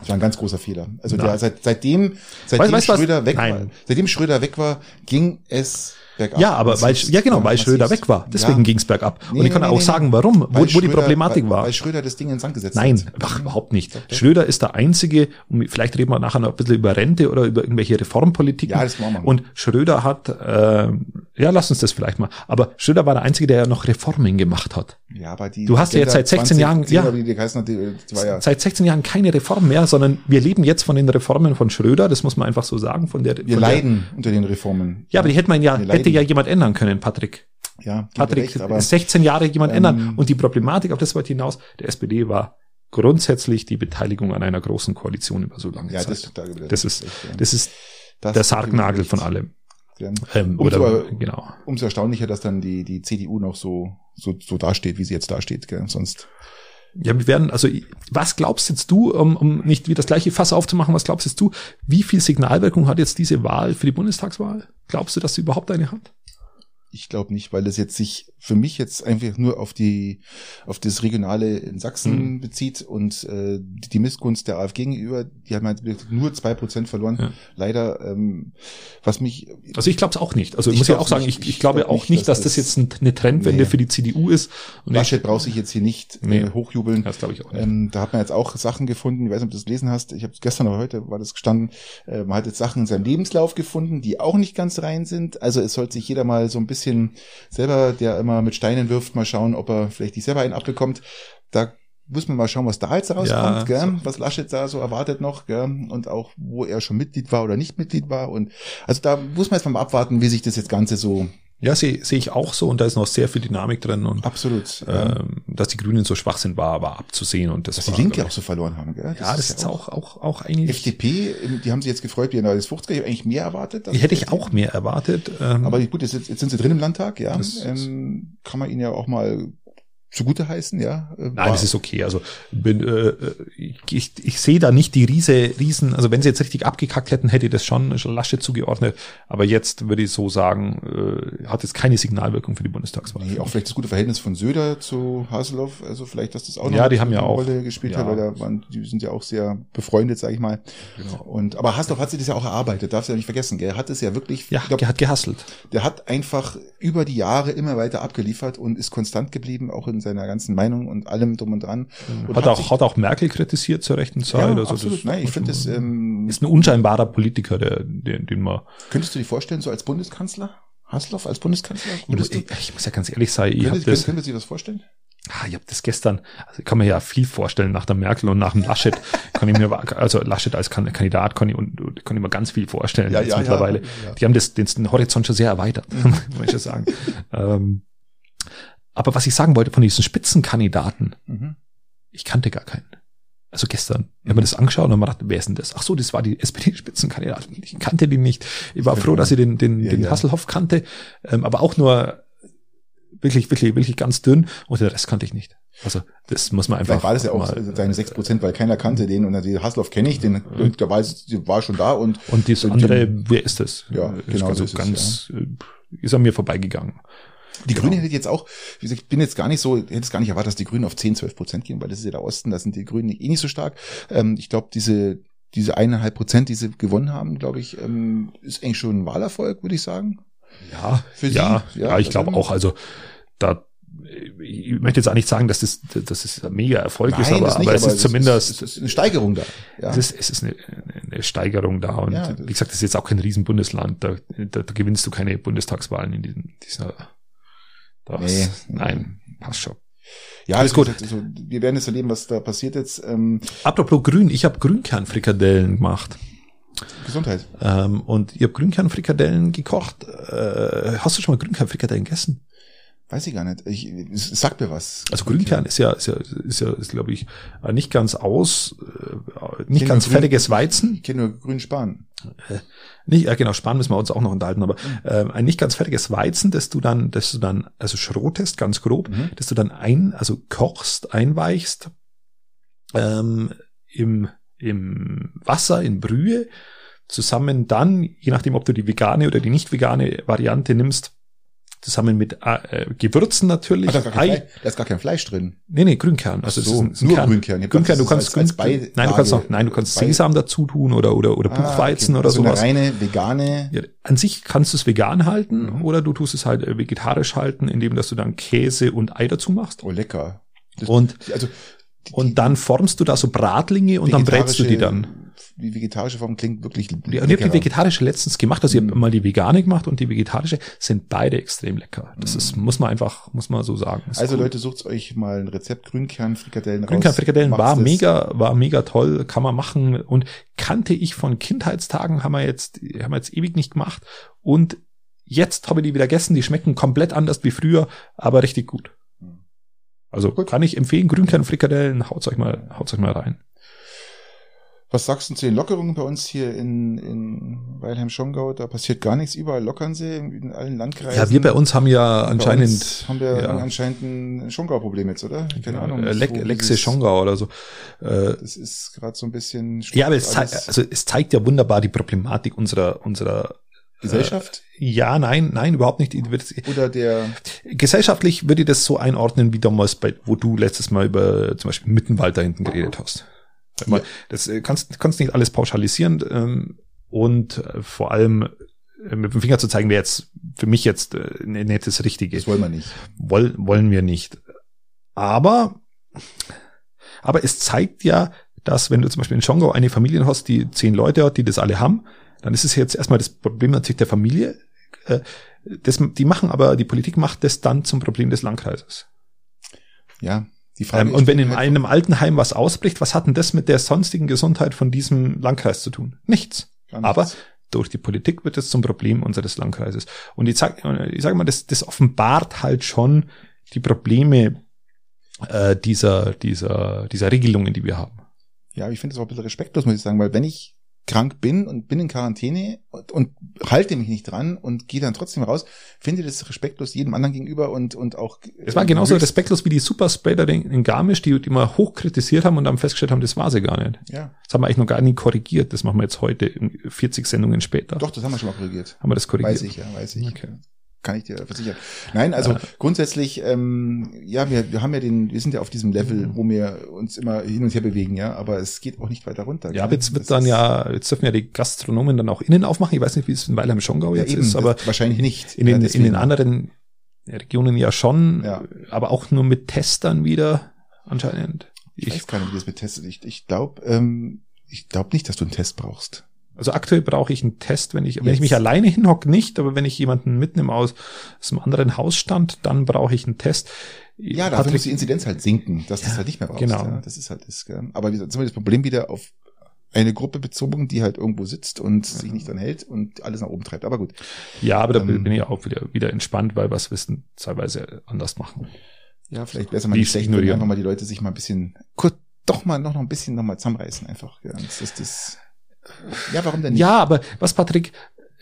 Das war ein ganz großer Fehler. Also der, seit, seitdem, seitdem weißt du was? Schröder weg war, Nein. seitdem Schröder weg war, ging es bergab. ja, aber weil, ja genau, weil Massivst. Schröder weg war. Deswegen Ja. ging's bergab. Nee, und ich kann nee, auch nee, sagen, warum, wo, Weil wo die Schröder- Problematik weil, war. Weil Schröder das Ding in den Sand gesetzt Nein, hat. ach, überhaupt nicht. Schröder ist der Einzige, und vielleicht reden wir nachher noch ein bisschen über Rente oder über irgendwelche Reformpolitiken. Ja, das machen wir. Und Schröder hat, äh, ja, lass uns das vielleicht mal. Aber Schröder war der Einzige, der ja noch Reformen gemacht hat. Ja, aber die. Du hast ja jetzt seit 16 Jahren- ja. ja. Die die, die. Seit 16 Jahren keine Reform mehr, sondern wir leben jetzt von den Reformen von Schröder, das muss man einfach so sagen, von der, Wir von der leiden unter den Reformen. Ja, aber die hätte man ja, hätte ja jemand ändern können, Patrick. Ja, Patrick, recht, aber 16 Jahre jemand ähm, ändern. Und die Problematik, auf das wollte ich hinaus, der SPD war grundsätzlich die Beteiligung an einer großen Koalition über so lange ja, Zeit. das, da, Das ist, recht, ja. das ist Das der Sargnagel von allem. Ähm, Umso- oder, genau. Umso erstaunlicher, dass dann die, die CDU noch so, so, so dasteht, wie sie jetzt dasteht, gell? Sonst. Ja, wir werden, also, was glaubst jetzt du, um, um nicht wieder das gleiche Fass aufzumachen, was glaubst jetzt du, wie viel Signalwirkung hat jetzt diese Wahl für die Bundestagswahl? Glaubst du, dass sie überhaupt eine hat? Ich glaube nicht, weil das jetzt sich für mich jetzt einfach nur auf die auf das Regionale in Sachsen Mhm. bezieht und äh, die Missgunst der AfD gegenüber, die haben halt wirklich nur zwei Prozent verloren. Ja. Leider, ähm, was mich Also ich glaube es auch nicht. Also ich muss ja auch sagen, nicht. ich, Ich glaube glaub auch nicht, dass das das- jetzt ein- eine Trendwende Nee. für die CDU ist. Und Laschet ich, braucht sich jetzt hier nicht Nee. äh, hochjubeln. das glaube ich auch nicht. Ähm, da hat man jetzt auch Sachen gefunden, ich weiß nicht, ob du das gelesen hast, ich habe gestern oder heute war das gestanden, äh, man hat jetzt Sachen in seinem Lebenslauf gefunden, die auch nicht ganz rein sind. Also es sollte sich jeder mal so ein bisschen selber, der immer mit Steinen wirft, mal schauen, ob er vielleicht nicht selber einen abbekommt. Da muss man mal schauen, was da jetzt rauskommt, Ja, gell? so. was Laschet da so erwartet noch, gell? und auch wo er schon Mitglied war oder nicht Mitglied war. Und also da muss man jetzt mal abwarten, wie sich das jetzt Ganze so Ja, sehe sehe ich auch so und da ist noch sehr viel Dynamik drin und absolut. ja. ähm, dass die Grünen so schwach sind, war aber abzusehen und das dass die Linke auch so verloren haben. Gell? ich- ja, das ist auch auch auch eigentlich FDP, die haben sich jetzt gefreut, wie ein neues 50er. Ich habe eigentlich mehr erwartet. die hätte ich auch mehr erwartet. Ähm, Aber gut, jetzt, jetzt sind sie drin im Landtag, ja. Das ist- Ähm, kann man ihnen ja auch mal zugute heißen, ja. Äh, Nein, war- das ist okay. Also bin, äh, ich, ich, ich sehe da nicht die riese, riesen, also wenn sie jetzt richtig abgekackt hätten, hätte ich das schon schon Lasche zugeordnet. Aber jetzt würde ich so sagen, äh, hat jetzt keine Signalwirkung für die Bundestagswahl. Nee, auch vielleicht das gute Verhältnis von Söder zu Haseloff, also vielleicht, dass das auch Ja, die eine haben ja auch- Rolle gespielt ja. hat, weil da waren, die sind ja auch sehr befreundet, sage ich mal. Genau. Und aber Haseloff hat sich das ja auch erarbeitet, darfst du ja nicht vergessen, gell? Er hat es ja wirklich, Ja, glaub, der hat gehasselt. der hat einfach über die Jahre immer weiter abgeliefert und ist konstant geblieben, auch in seiner ganzen Meinung und allem drum und dran. Und Hat, sich- auch, hat auch Merkel kritisiert zur rechten Zeit. ja, also absolut. das Nein, ich finde das, ähm, ist ein unscheinbarer Politiker, der, den, den man. könntest du dir vorstellen, so als Bundeskanzler? Haseloff als Bundeskanzler? Ich, du, ich, ich muss ja ganz ehrlich sein, ich habe das, könntest du dir das vorstellen? ah, ich hab das gestern, also ich kann mir ja viel vorstellen nach der Merkel und nach dem Laschet, kann ich mir, also Laschet als Kan- Kandidat kann ich, und, kann ich mir ganz viel vorstellen Ja, jetzt ja, ja, mittlerweile. ja. Die haben das, den, Horizont schon sehr erweitert, <laughs> muss ich ja sagen. <laughs> ähm, aber was ich sagen wollte von diesen Spitzenkandidaten, Mhm. ich kannte gar keinen. Also gestern. Ich habe mir das angeschaut und habe mir gedacht, wer ist denn das? Ach so, das war die <laughs> SPD-Spitzenkandidatin. Ich kannte die nicht. Ich war Ja, froh, dass ich den, den, ja, den ja. Hasselhoff kannte, ähm, aber auch nur wirklich, wirklich, wirklich ganz dünn und den Rest kannte ich nicht. Also das muss man einfach Vielleicht war das ja auch mal, deine 6%, weil keiner kannte den und die Haseloff kenne ich, den, der war, war schon da und Und das Und andere, den- wer ist das? Ja, Äh, genau also so ist es, ganz, äh, ist an mir vorbeigegangen. Die Genau. Grünen hätte jetzt auch, wie gesagt, ich bin jetzt gar nicht so, hätte es gar nicht erwartet, dass die Grünen auf 10, 12 Prozent gehen, weil das ist ja der Osten, da sind die Grünen eh nicht so stark. Ähm, ich glaube, diese, diese eineinhalb Prozent, die sie gewonnen haben, glaube ich, ähm, ist eigentlich schon ein Wahlerfolg, würde ich sagen. Ja, Für Sie? ja, Ja, ja, ich also- glaube auch. Also da, ich möchte jetzt auch nicht sagen, dass das, das ist ein mega Erfolg ist, aber, das nicht, aber es ist zumindest, Es ist eine Steigerung da. Ja. es ist, es ist eine, eine Steigerung da. Und Ja. wie gesagt, das ist jetzt auch kein Riesenbundesland. Da, da, da gewinnst du keine Bundestagswahlen in diesem, dieser, das, Nee. nein, passt schon. ja, alles gut. Also, wir werden jetzt erleben, was da passiert jetzt. Ähm, Apropos Grün, ich habe Grünkernfrikadellen gemacht. Gesundheit. Ähm, und ich habe Grünkernfrikadellen gekocht. Äh, hast du schon mal Grünkernfrikadellen gegessen? Weiß ich gar nicht. Ich, sagt mir was. Also Grünkern ist ja, ist ja, ist ja, ist, glaube ich, äh, nicht ganz aus, äh, nicht ganz Grün- fertiges Weizen. Ich kenne nur grünen Span. Nicht, ja genau, Span müssen wir uns auch noch unterhalten, aber ähm, ein nicht ganz fertiges Weizen, das du dann, das du dann, also schrotest, ganz grob, Mhm. das du dann ein, also kochst, einweichst, ähm, im, im Wasser, in Brühe, zusammen dann, je nachdem, ob du die vegane oder die nicht vegane Variante nimmst, zusammen mit äh, Gewürzen natürlich, da, ist gar kein Ei, Fleisch, da ist gar kein Fleisch drin. Nee, nee, Grünkern. Also so, ein, nur Kern. Grünkern. Ich Grünkern, du kannst als- Grün, als nein, du kannst noch, nein, du kannst Beil- Sesam dazu tun oder oder oder Buchweizen Ah, okay. oder also sowas. Eine reine vegane. Ja, an sich kannst du es vegan halten Mhm. oder du tust es halt äh, vegetarisch halten, indem dass du dann Käse und Ei dazu machst. Oh, lecker. Das, Und also, die- und dann formst du da so Bratlinge und dann brätst du die dann. Die vegetarische Form klingt wirklich Ja, und ich habe die vegetarische letztens gemacht, also ich Mhm. habe mal die vegane gemacht und die vegetarische sind beide extrem lecker. Das ist, muss man einfach, muss man so sagen. Ist Mhm. Also cool. Leute, sucht euch mal ein Rezept Grünkernfrikadellen raus. Grünkernfrikadellen war das. mega, war mega toll, kann man machen und kannte ich von Kindheitstagen, haben wir jetzt, haben wir jetzt ewig nicht gemacht und jetzt habe ich die wieder gegessen, die schmecken komplett anders wie früher, aber richtig gut. Also Gut. kann ich empfehlen, Grünkernfrikadellen, haut's euch mal, haut's euch mal rein. Was sagst du zu den Lockerungen bei uns hier in, in Weilheim-Schongau? Da passiert gar nichts. Überall lockern sie in allen Landkreisen. Ja, wir bei uns haben ja anscheinend haben wir ja. anscheinend ein Schongau-Problem jetzt, oder? Keine Ahnung. äh, Le wo Lexe Schongau oder so. Äh, Das ist gerade so ein bisschen. ja, aber es, zei also es zeigt ja wunderbar die Problematik unserer, unserer Gesellschaft ja, nein, nein, überhaupt nicht. Oder der Gesellschaftlich würde ich das so einordnen, wie damals bei, wo du letztes Mal über zum Beispiel Mittenwald da hinten geredet hast. Ja. Das äh, kannst, kannst nicht alles pauschalisieren ähm, und äh, vor allem äh, mit dem Finger zu zeigen, wäre jetzt für mich jetzt äh, ne- nicht das Richtige. das wollen wir nicht. Woll, wollen wir nicht. Aber, aber es zeigt ja, dass wenn du zum Beispiel in Schongau eine Familie hast, die zehn Leute hat, die das alle haben, dann ist es jetzt erstmal das Problem natürlich der Familie. Äh, Das, die machen aber, die Politik macht das dann zum Problem des Landkreises. Ja, Die Frage ähm, und wenn in einem Altenheim was ausbricht, was hat denn das mit der sonstigen Gesundheit von diesem Landkreis zu tun? Nichts. nichts. Aber durch die Politik wird es zum Problem unseres Landkreises. Und ich sage ich sag mal, das, das offenbart halt schon die Probleme äh, dieser, dieser, dieser Regelungen, die wir haben. Ja, ich finde es auch ein bisschen respektlos, muss ich sagen, weil wenn ich krank bin und bin in Quarantäne und, und halte mich nicht dran und gehe dann trotzdem raus, finde das respektlos jedem anderen gegenüber und, und auch. Es war genauso respektlos wie die Superspreader in Garmisch, die, die mal hoch kritisiert haben und dann festgestellt haben, das war sie gar nicht. Ja. Das haben wir eigentlich noch gar nie korrigiert. Das machen wir jetzt heute 40 Sendungen später. Doch, das haben wir schon mal korrigiert. Haben wir das korrigiert? Weiß ich, ja, weiß ich. Okay kann ich dir versichern. Nein, also ja. grundsätzlich, ähm, ja, wir, wir haben ja den, wir sind ja auf diesem Level, wo wir uns immer hin und her bewegen, ja, aber es geht auch nicht weiter runter. Ja, aber jetzt wird dann ja, jetzt dürfen ja die Gastronomen dann auch innen aufmachen. Ich weiß nicht, wie es in Weilheim Schongau jetzt ja, eben, ist, aber wahrscheinlich nicht. In den, ja, in den anderen Regionen ja schon, ja. aber auch nur mit Testern wieder anscheinend. Ich, ich weiß gar nicht, wie das mit Tests ist. Ich, ich glaube, ähm, ich glaube nicht, dass du einen Test brauchst. Also aktuell brauche ich einen Test, wenn ich, Jetzt. wenn ich mich alleine hinhocke, nicht, aber wenn ich jemanden mitnehme aus, aus einem anderen Hausstand, dann brauche ich einen Test. Ja, dafür muss die Inzidenz halt sinken, dass ja, das halt nicht mehr brauchst. Genau. Ja, das ist halt das. Aber wie gesagt, das Problem wieder auf eine Gruppe bezogen, die halt irgendwo sitzt und ja. sich nicht dran hält und alles nach oben treibt. Aber gut. Ja, aber da ähm, bin ich auch wieder, wieder entspannt, weil was wissen teilweise anders machen. Ja, vielleicht es mal nicht schlecht, wenn einfach mal die Leute sich mal ein bisschen kurz, doch mal noch, noch ein bisschen noch mal zusammenreißen einfach. Ja, das ist das ja, warum denn nicht? Ja, aber was Patrick,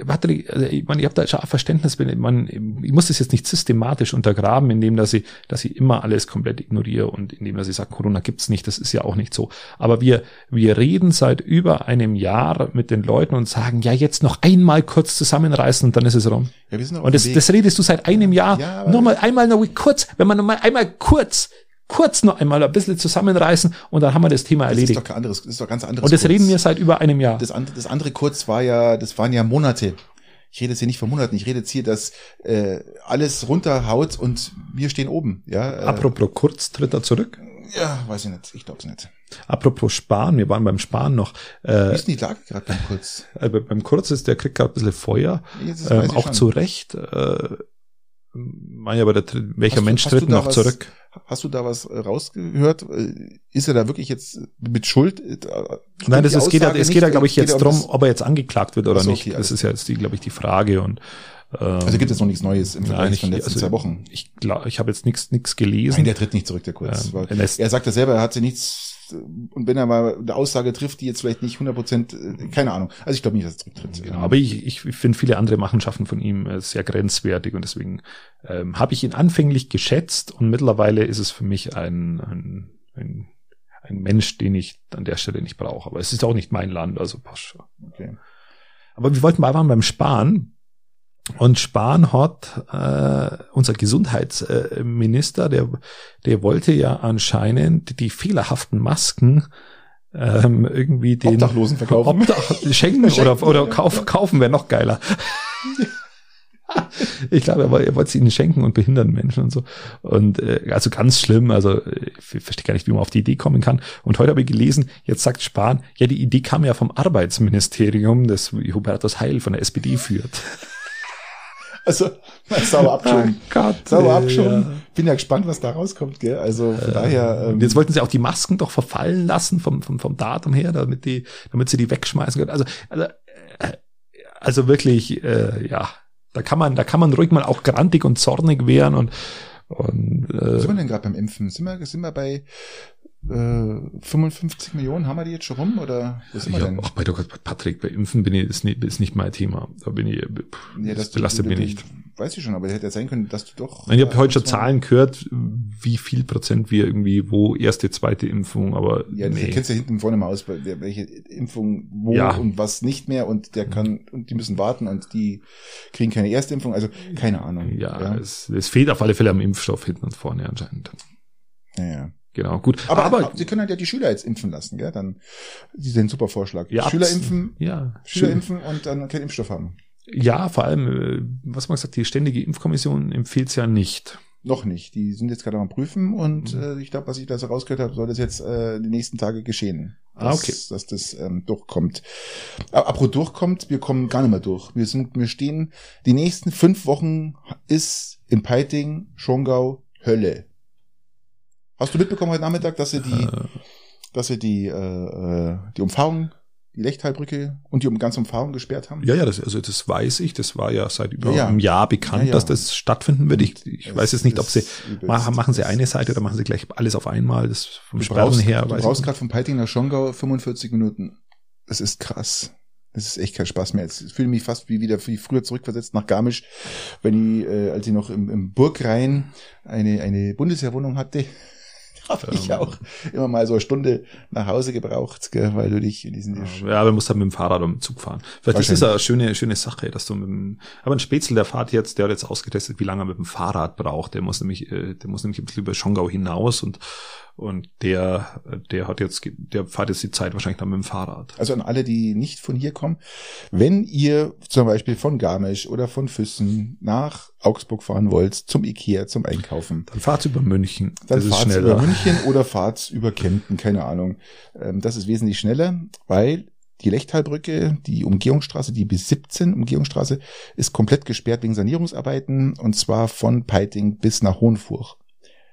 Patrick, also ich meine, ich habe da schon Verständnis, wenn man, ich muss das jetzt nicht systematisch untergraben, indem dass ich, dass ich immer alles komplett ignoriere und indem dass ich sage, Corona gibt's nicht, das ist ja auch nicht so. Aber wir, wir reden seit über einem Jahr mit den Leuten und sagen, ja, jetzt noch einmal kurz zusammenreißen und dann ist es rum. Ja, wir sind und das, das redest du seit einem Jahr. Ja, Nochmal einmal noch kurz, wenn man nochmal einmal kurz kurz noch einmal ein bisschen zusammenreißen und dann haben wir das Thema erledigt. Das ist doch kein anderes, das ist doch ganz anderes. Und das kurz. reden wir seit über einem Jahr. Das andere, das andere kurz war ja, das waren ja Monate. Ich rede jetzt hier nicht von Monaten, ich rede jetzt hier, dass äh, alles runterhaut und wir stehen oben. Ja, äh, Apropos kurz, tritt er zurück? Ja, weiß ich nicht. Ich glaube es nicht. Apropos Sparen, wir waren beim Sparen noch. Äh, Wie ist denn die Lage gerade beim Kurz? Äh, beim Kurz ist, der kriegt gerade ein bisschen Feuer. Ähm, auch schon. zu Recht. Äh, mein, aber der, welcher hast Mensch du, tritt noch was, zurück? Hast du da was äh, rausgehört? Äh, ist er da wirklich jetzt mit Schuld? Äh, Nein, das, es geht ja, es geht ja, glaube ich, jetzt drum, ob er jetzt angeklagt wird oder so, nicht. Okay, das ist ja jetzt die, glaube ich, die Frage und ähm, also gibt es noch nichts Neues im Vergleich nein, ich, von den letzten also, zwei Wochen. Ich glaube, ich habe jetzt nichts nichts gelesen. Nein, der tritt nicht zurück, der Kurz. Ähm, er, er sagt ja selber, er hat sie nichts und wenn er mal eine Aussage trifft, die jetzt vielleicht nicht 100 Prozent, äh, keine Ahnung. Also ich glaube nicht, dass er zurücktritt. Genau, aber ich, ich finde viele andere Machenschaften von ihm äh, sehr grenzwertig und deswegen ähm, habe ich ihn anfänglich geschätzt und mittlerweile ist es für mich ein, ein, ein, ein Mensch, den ich an der Stelle nicht brauche. Aber es ist auch nicht mein Land, also passt schon. Okay. Aber wir wollten mal beim Sparen. Und Spahn hat, äh, unser Gesundheitsminister, der, der wollte ja anscheinend die fehlerhaften Masken ähm, irgendwie den Obdachlosen verkaufen. Obdach schenken <laughs> oder, oder kauf, kaufen wäre noch geiler. <laughs> ich glaube, er, er wollte sie ihnen schenken und behindern Menschen und so. Und äh, also ganz schlimm, also ich verstehe gar nicht, wie man auf die Idee kommen kann. Und heute habe ich gelesen, jetzt sagt Spahn, ja, die Idee kam ja vom Arbeitsministerium, das Hubertus Heil von der SPD führt. Also, sauber abgeschoben. Oh Gott, sauber abgeschoben. Ja. Bin ja gespannt, was da rauskommt, gell? Also, von äh, daher. Ähm, jetzt wollten sie auch die Masken doch verfallen lassen vom, vom, vom Datum her, damit die, damit sie die wegschmeißen können. Also, also, äh, also wirklich, äh, ja, da kann man, da kann man ruhig mal auch grantig und zornig werden und, und äh, Was sind wir denn gerade beim Impfen? Sind wir, sind wir bei äh, 55 Millionen haben wir die jetzt schon rum oder wir ja, denn? Ach, bei Gott, Patrick, bei Impfen bin ich, ist nicht, ist nicht mein Thema. Da bin ich, ja, das belastet mich nicht. Weiß ich schon, aber hätte ja sein können, dass du doch. Nein, ich habe heute schon Zahlen gehört, wie viel Prozent wir irgendwie, wo erste, zweite Impfung, aber. Ja, nee. du kennst ja hinten vorne mal aus, welche Impfung wo ja. und was nicht mehr und der kann, und die müssen warten und die kriegen keine erste Impfung, also keine Ahnung. Ja, ja. Es, es fehlt auf alle Fälle am Impfstoff hinten und vorne anscheinend. Ja, ja. Genau, gut. Aber, aber, aber Sie können halt ja die Schüler jetzt impfen lassen, gell? Dann, die sind super Vorschlag. Ja, Schüler impfen, ja, Schüler impfen und dann keinen Impfstoff haben. Ja, vor allem, äh, was man gesagt, die ständige Impfkommission empfiehlt es ja nicht. Noch nicht. Die sind jetzt gerade am Prüfen und mhm. äh, ich glaube, was ich da so rausgehört habe, soll das jetzt äh, die nächsten Tage geschehen. Ah, dass, ah, okay. Dass das ähm, durchkommt. Aber apropos durchkommt, wir kommen gar nicht mehr durch. Wir sind, wir stehen, die nächsten fünf Wochen ist in Peiting, Schongau, Hölle. Hast du mitbekommen heute Nachmittag, dass sie die, äh, dass sie die, äh, äh die Umfahrung die Lechtalbrücke und die um ganze Umfahrung gesperrt haben? Ja, ja, das, also das weiß ich. Das war ja seit über ja, einem Jahr bekannt, ja, dass das stattfinden wird. Ich, ich weiß jetzt nicht, ob sie machen, machen sie eine Seite oder machen sie gleich alles auf einmal. Das vom du Sperren brauchst, her. Du brauchst gerade von Peiting nach Schongau 45 Minuten. Das ist krass. Das ist echt kein Spaß mehr. Ich fühle mich fast wie wieder wie früher zurückversetzt nach Garmisch, wenn ich, äh, als ich noch im, im Burgrhein eine, eine Bundeswehrwohnung hatte <laughs> habe ich ähm. auch immer mal so eine Stunde nach Hause gebraucht, gell, weil du dich in diesen Ja, aber du musst halt mit dem Fahrrad oder mit dem Zug fahren. Vielleicht ist das eine schöne, schöne Sache, dass du mit dem, aber ein Spätzle, der fahrt jetzt, der hat jetzt ausgetestet, wie lange er mit dem Fahrrad braucht. Der muss nämlich, äh, der muss nämlich ein bisschen über Schongau hinaus und und der, der hat jetzt, der fährt jetzt die Zeit wahrscheinlich dann mit dem Fahrrad. Also an alle, die nicht von hier kommen, wenn ihr zum Beispiel von Garmisch oder von Füssen nach Augsburg fahren wollt, zum Ikea, zum Einkaufen. Dann fahrt über München. Dann fahrt über München oder fahrt über Kempten, keine Ahnung. Ähm, das ist wesentlich schneller, weil die Lechtalbrücke, die Umgehungsstraße, die bis 17 Umgehungsstraße, ist komplett gesperrt wegen Sanierungsarbeiten und zwar von Peiting bis nach Hohenfurch.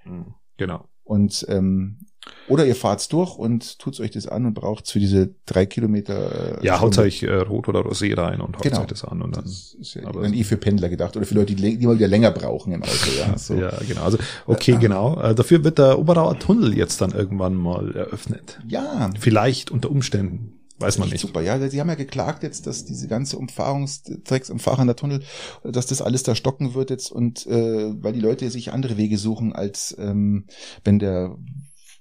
Hm, genau. Und ähm, oder ihr fahrt's durch und tut's euch das an und braucht's für diese drei Kilometer. Äh, ja, haut euch äh, Rot oder Rosé rein und haut genau. euch das an. Und dann, das ist ja aber dann eh für Pendler gedacht oder für Leute, die, die mal wieder länger brauchen im Auto. Ja, so. ja genau. Also okay, äh, genau. Äh, dafür wird der Oberauer Tunnel jetzt dann irgendwann mal eröffnet. Ja. Vielleicht unter Umständen. Weiß man nicht. Super, ja. Sie haben ja geklagt jetzt, dass diese ganze Umfahrungstracks, Umfahrender Tunnel, dass das alles da stocken wird jetzt und äh, weil die Leute sich andere Wege suchen, als ähm, wenn der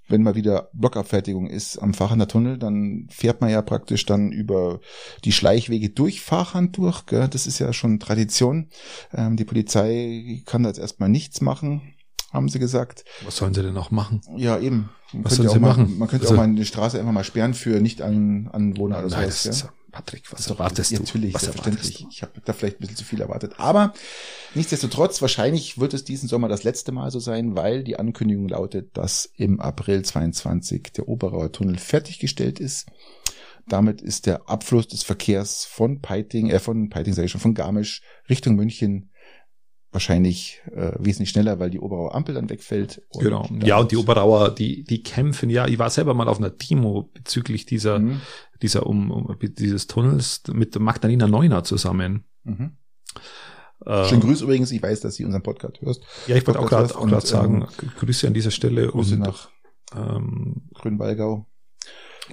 wenn mal wieder Blockabfertigung ist am Fahrhander Tunnel, dann fährt man ja praktisch dann über die Schleichwege durch Fahrhand durch. Gell? Das ist ja schon Tradition. Ähm, die Polizei kann da jetzt erstmal nichts machen haben sie gesagt. Was sollen sie denn noch machen? Ja, eben. Man was sollen sie mal, machen? Man könnte also, auch mal eine Straße einfach mal sperren für Nicht-Anwohner oder nein, sowas. Ja? Patrick, was erwartest du? Natürlich, was selbstverständlich. Ich habe da vielleicht ein bisschen zu viel erwartet. Aber nichtsdestotrotz, wahrscheinlich wird es diesen Sommer das letzte Mal so sein, weil die Ankündigung lautet, dass im April 22 der Oberauer Tunnel fertiggestellt ist. Damit ist der Abfluss des Verkehrs von Peiting, äh, von Peiting sage ich schon, von Garmisch Richtung München wahrscheinlich äh, wesentlich schneller, weil die Oberauer Ampel dann wegfällt. Und genau. Ja, und die Oberauer, die, die kämpfen, ja, ich war selber mal auf einer Demo bezüglich dieser, mhm. dieser um, um dieses Tunnels mit Magdalena Neuner zusammen. Mhm. Äh, Schönen Grüß übrigens, ich weiß, dass sie unseren Podcast hörst. Ja, ich wollte auch gerade auch grad sagen, ähm, Grüße an dieser Stelle. Grüße und, nach ähm, Grünwallgau.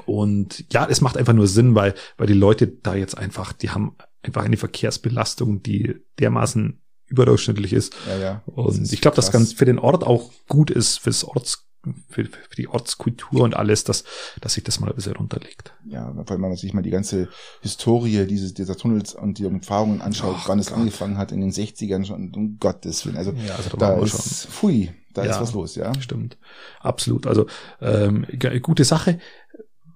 Und ja, es macht einfach nur Sinn, weil, weil die Leute da jetzt einfach, die haben einfach eine Verkehrsbelastung, die dermaßen überdurchschnittlich ist. Ja, ja. Und ich glaube, das ganz für den Ort auch gut ist, fürs Orts, für, für die Ortskultur und alles, dass, dass sich das mal ein bisschen runterlegt. Ja, vor allem, wenn man sich mal die ganze Historie dieses, dieser Tunnels und die Umfahrungen anschaut, oh, wann Gott. es angefangen hat in den 60ern schon, um Gottes Willen. Also, ja, also da, da ist, schon. pfui, da ja, ist was los, ja. Stimmt. Absolut. Also, ähm, gute Sache.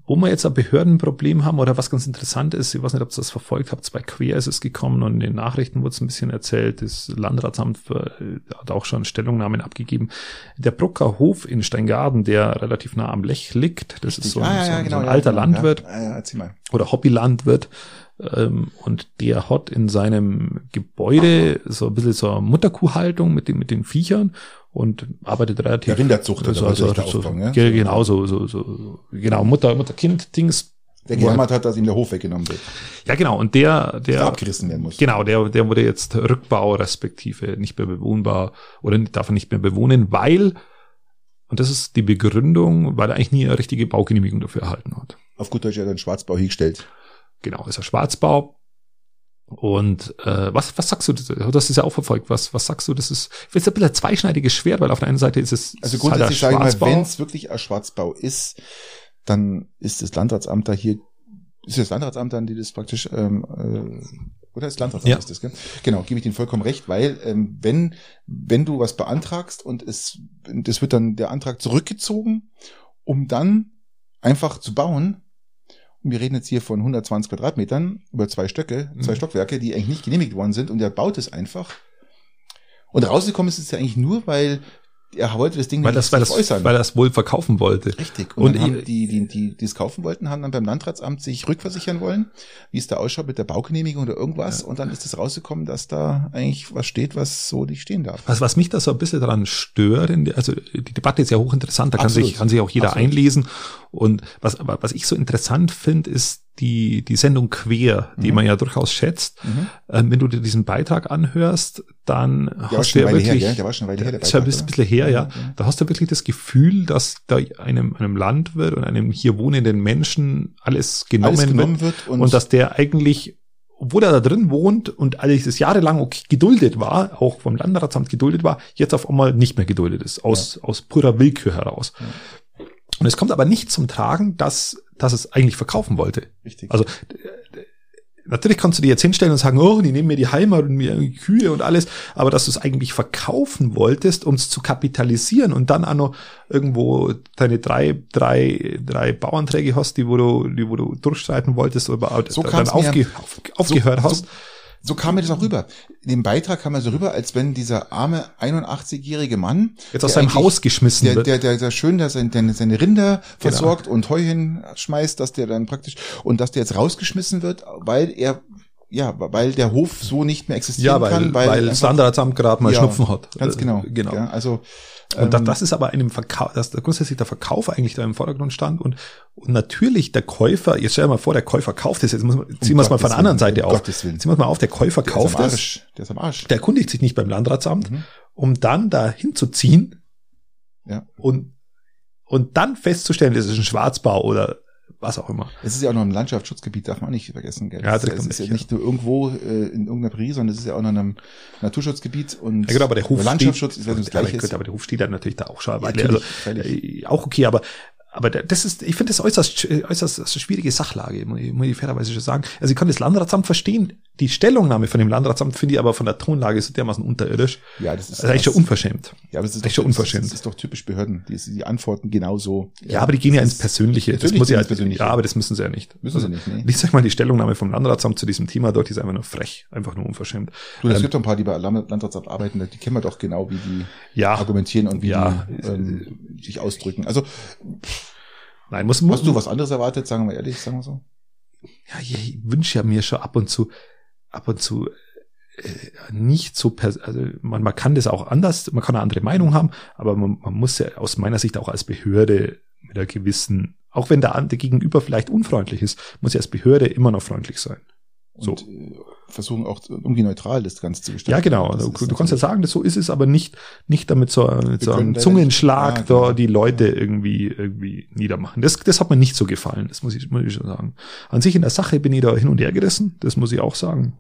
Wo wir jetzt ein Behördenproblem haben oder was ganz interessant ist, ich weiß nicht, ob ihr das verfolgt habt, bei Quer ist es gekommen und in den Nachrichten wurde es ein bisschen erzählt, das Landratsamt äh, hat auch schon Stellungnahmen abgegeben. Der Brucker Hof in Steingaden, der relativ nah am Lech liegt, das ist so, ein, ah, ja, so, ein, genau, so ein alter genau, Landwirt oder Hobbylandwirt, ähm, und der hat in seinem Gebäude so ein bisschen so eine Mutterkuhhaltung mit den, mit den Viechern und arbeitet relativ. Der Rinderzucht also, also, also, so, ja? Genau, so, so, so, genau, Mutter, Mutter-Kind-Dings. Der gejammert hat, dass ihm der Hof weggenommen wird. Ja, genau, und der, der. der abgerissen werden muss. Genau, der, der wurde jetzt Rückbau respektive nicht mehr bewohnbar oder darf er nicht mehr bewohnen, weil, und das ist die Begründung, weil er eigentlich nie eine richtige Baugenehmigung dafür erhalten hat. Auf gut Deutsch hat er einen Schwarzbau hingestellt. Genau, ist er Schwarzbau. Und äh, was, was sagst du? Du hast es ja auch verfolgt. Was, was sagst du? Das ist, ist ein bisschen ein zweischneidiges Schwert, weil auf der einen Seite ist es. Also grundsätzlich halt sage ich mal, wenn es wirklich ein Schwarzbau ist, dann ist das Landratsamt da hier, ist das Landratsamt dann, die das praktisch, ähm, äh, oder das Landratsamt ja. ist das, gell? Genau, gebe ich Ihnen vollkommen recht, weil ähm, wenn, wenn du was beantragst und es, das wird dann der Antrag zurückgezogen, um dann einfach zu bauen, wir reden jetzt hier von 120 Quadratmetern über zwei Stöcke, zwei mhm. Stockwerke, die eigentlich nicht genehmigt worden sind und er baut es einfach. Und rausgekommen ist es ja eigentlich nur, weil er wollte das Ding weil das, weil das, äußern. weil er das wohl verkaufen wollte. Richtig. Und dann haben die, die, die, die es kaufen wollten, haben dann beim Landratsamt sich rückversichern wollen, wie es da ausschaut mit der Baugenehmigung oder irgendwas. Und dann ist es rausgekommen, dass da eigentlich was steht, was so nicht stehen darf. Was, was mich da so ein bisschen daran stört, in der- also die Debatte ist ja hochinteressant, da kann sich, kann sich auch jeder Absolut. einlesen. Und was, was ich so interessant finde, ist die, die Sendung Quer, die Mhm. man ja durchaus schätzt. Mhm. Ähm, wenn du dir diesen Beitrag anhörst, dann Der hast du ja her, wirklich, gell? Der war schon eine Weile her, der ist ja ein bisschen her, ja. Ja, ja. Da hast du wirklich das Gefühl, dass da einem, einem Landwirt und einem hier wohnenden Menschen alles genommen, Alles genommen wird. wird und, Und, dass der eigentlich, obwohl er da drin wohnt und alles das jahrelang okay geduldet war, auch vom Landratsamt geduldet war, jetzt auf einmal nicht mehr geduldet ist, aus, aus purer Willkür heraus. Ja. Und es kommt aber nicht zum Tragen, dass, dass es eigentlich verkaufen wollte. richtig. Also natürlich kannst du dir jetzt hinstellen und sagen, oh, die nehmen mir die Heimat und mir die Kühe und alles, aber dass du es eigentlich verkaufen wolltest, um es zu kapitalisieren und dann auch noch irgendwo deine drei, drei, drei Bauanträge hast, die wo du, die wo du durchstreiten wolltest oder So dann mir- aufge, auf, aufgehört so, hast. So kam mir das auch rüber. In dem Beitrag kam mir so rüber, als wenn dieser arme 81-jährige Mann jetzt aus seinem Haus geschmissen der, wird. der, der, der schön der seine, der seine Rinder Genau. versorgt und Heu hinschmeißt, dass der dann praktisch und dass der jetzt rausgeschmissen wird, weil er ja, weil der Hof so nicht mehr existieren ja, weil, kann, weil, weil Landratsamt gerade mal Ja, Schnupfen hat. ganz Äh, genau. Genau. Ja, also Und das, ähm, das ist aber einem Verkauf, dass da grundsätzlich der Verkauf eigentlich da im Vordergrund stand und, und natürlich der Käufer, jetzt stell dir mal vor, der Käufer kauft es, jetzt muss man, ziehen wir es mal von der anderen Seite um auf. Ziehen wir es mal auf, der Käufer der kauft es. Der ist am Arsch. der erkundigt sich nicht beim Landratsamt, Mhm. um dann da hinzuziehen Ja. und, und dann festzustellen, das ist ein Schwarzbau oder was auch immer. Es ist ja auch noch ein Landschaftsschutzgebiet, darf man nicht vergessen. Gell? Ja, das das ist, ist ja nicht, nur irgendwo äh, in irgendeiner Prärie, sondern es ist ja auch noch in einem Naturschutzgebiet und Ja, genau, aber der Hof Landschaftsschutz steht, ist ja das aber, gleiche. gut, aber der Hof steht dann natürlich da auch schon. Ja, also, äh, auch okay, aber aber das ist, ich finde das äußerst, äußerst äußerst schwierige Sachlage, muss ich, fairerweise schon sagen. Also ich kann das Landratsamt verstehen. Die Stellungnahme von dem Landratsamt finde ich aber von der Tonlage so dermaßen unterirdisch. ja, das ist, Das ist schon unverschämt. ja, aber das ist echt doch, schon unverschämt. Das ist doch typisch Behörden. Die, die antworten genauso. Ja, aber die gehen ja ins Persönliche. Das muss ja, ins Persönliche. ja, aber das müssen sie ja nicht. Müssen sie nicht, nee. Ich sag mal, die Stellungnahme vom Landratsamt zu diesem Thema dort die ist einfach nur frech, einfach nur unverschämt. Du, es Ähm, gibt doch ein paar, die bei Land- Landratsamt arbeiten, die kennen wir doch genau, wie die Ja, argumentieren und wie Ja. die ähm, sich ausdrücken. Also nein, muss, muss hast du was anderes erwartet, sagen wir ehrlich, sagen wir so? ja, ich wünsche ja mir schon ab und zu, ab und zu äh, nicht so, pers also man, man kann das auch anders, man kann eine andere Meinung haben, aber man, man muss ja aus meiner Sicht auch als Behörde mit einer gewissen, auch wenn der andere Gegenüber vielleicht unfreundlich ist, muss ja als Behörde immer noch freundlich sein. So. Und äh, versuchen auch irgendwie neutral das Ganze zu gestalten. Ja, genau. Das Du, kannst ja sagen, das so ist es, aber nicht, nicht damit so, mit so einem Zungenschlag nicht- ja, da genau. die Leute irgendwie, irgendwie niedermachen. Das, das hat mir nicht so gefallen. Das muss ich, muss ich schon sagen. An sich in der Sache bin ich da hin und her gerissen. Das muss ich auch sagen.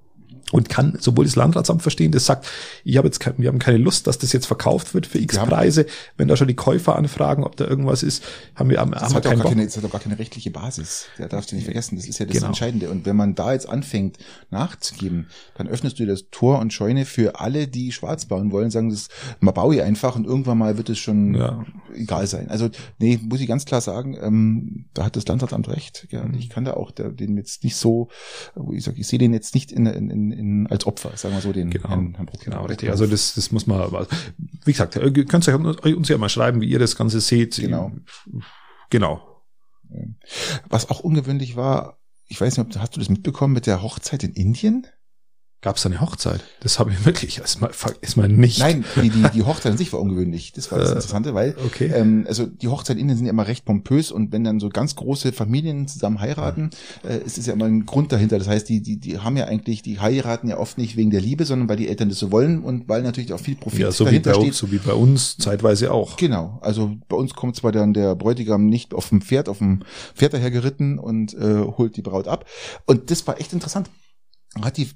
Und kann sowohl das Landratsamt verstehen, das sagt, ich habe jetzt kein, wir haben keine Lust, dass das jetzt verkauft wird für x haben- Preise. Wenn da schon die Käufer anfragen, ob da irgendwas ist, haben wir, haben, Das haben hat, keinen gar keine, das hat auch gar keine rechtliche Basis. Der darfst du nicht vergessen. Das ist ja das Genau. Entscheidende. Und wenn man da jetzt anfängt nachzugeben, dann öffnest du das Tor und Scheune für alle, die schwarz bauen wollen, sagen, das, man baue ich einfach und irgendwann mal wird es schon Ja. egal sein. Also, nee, muss ich ganz klar sagen, ähm, da hat das Landratsamt recht. Ja, Mhm. ich kann da auch der, den jetzt nicht so, wo ich sage, ich sehe den jetzt nicht in, in, in, in, als Opfer, sagen wir so, den Genau, Herrn, Herrn Bruckner. genau, richtig. Also das, das muss man, wie gesagt, ihr könnt euch uns ja mal schreiben, wie ihr das Ganze seht. Genau. Genau. Was auch ungewöhnlich war, ich weiß nicht, ob, hast du das mitbekommen mit der Hochzeit in Indien? Gab es eine Hochzeit? Das habe ich wirklich erstmal erstmal nicht. Nein, die, die, die Hochzeit an sich war ungewöhnlich. Das war das Äh, Interessante, weil Okay. ähm, also die Hochzeit in Indien sind ja immer recht pompös und wenn dann so ganz große Familien zusammen heiraten, äh, ist es ja immer ein Grund dahinter. Das heißt, die, die, die haben ja eigentlich, die heiraten ja oft nicht wegen der Liebe, sondern weil die Eltern das so wollen und weil natürlich auch viel Profit ja, so wie, bei dahinter uns, steht. so wie bei uns zeitweise auch. Genau, also bei uns kommt zwar dann der Bräutigam nicht auf dem Pferd, auf dem Pferd daher geritten und äh, holt die Braut ab. Und das war echt interessant. Hat die,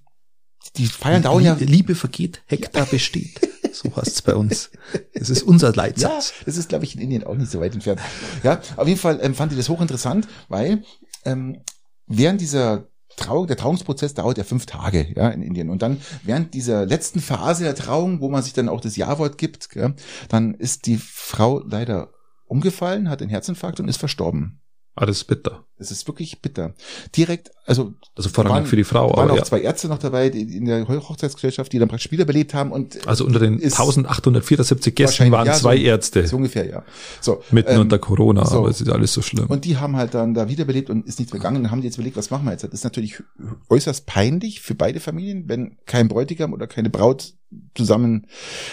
die feiern dauern ja Liebe, vergeht, Hektar besteht. <laughs> So heißt es bei uns. Das ist unser Ja, Leitsatz. das ist, glaube ich, in Indien auch nicht so weit entfernt. Ja, auf jeden Fall ähm, fand ich das hochinteressant, weil ähm, während dieser Trauung, der Trauungsprozess dauert ja fünf Tage, ja, in Indien. Und dann während dieser letzten Phase der Trauung, wo man sich dann auch das Ja-Wort gibt, gell, dann ist die Frau leider umgefallen, hat einen Herzinfarkt und ist verstorben. Ah, das ist bitter. Es ist wirklich bitter. Direkt, also Also vorrangig waren- für die Frau, waren auch ja. zwei Ärzte noch dabei die in der Hochzeitsgesellschaft, die dann praktisch wiederbelebt haben und Also unter den Ist 1874 Gästen waren ja, so- zwei Ärzte. so ungefähr, ja. So, Mitten ähm, unter Corona, so. aber es ist alles so schlimm. Und die haben halt dann da wiederbelebt und ist nichts gegangen. Dann haben die jetzt überlegt, was machen wir jetzt? Das ist natürlich äußerst peinlich für beide Familien, wenn kein Bräutigam oder keine Braut zusammen.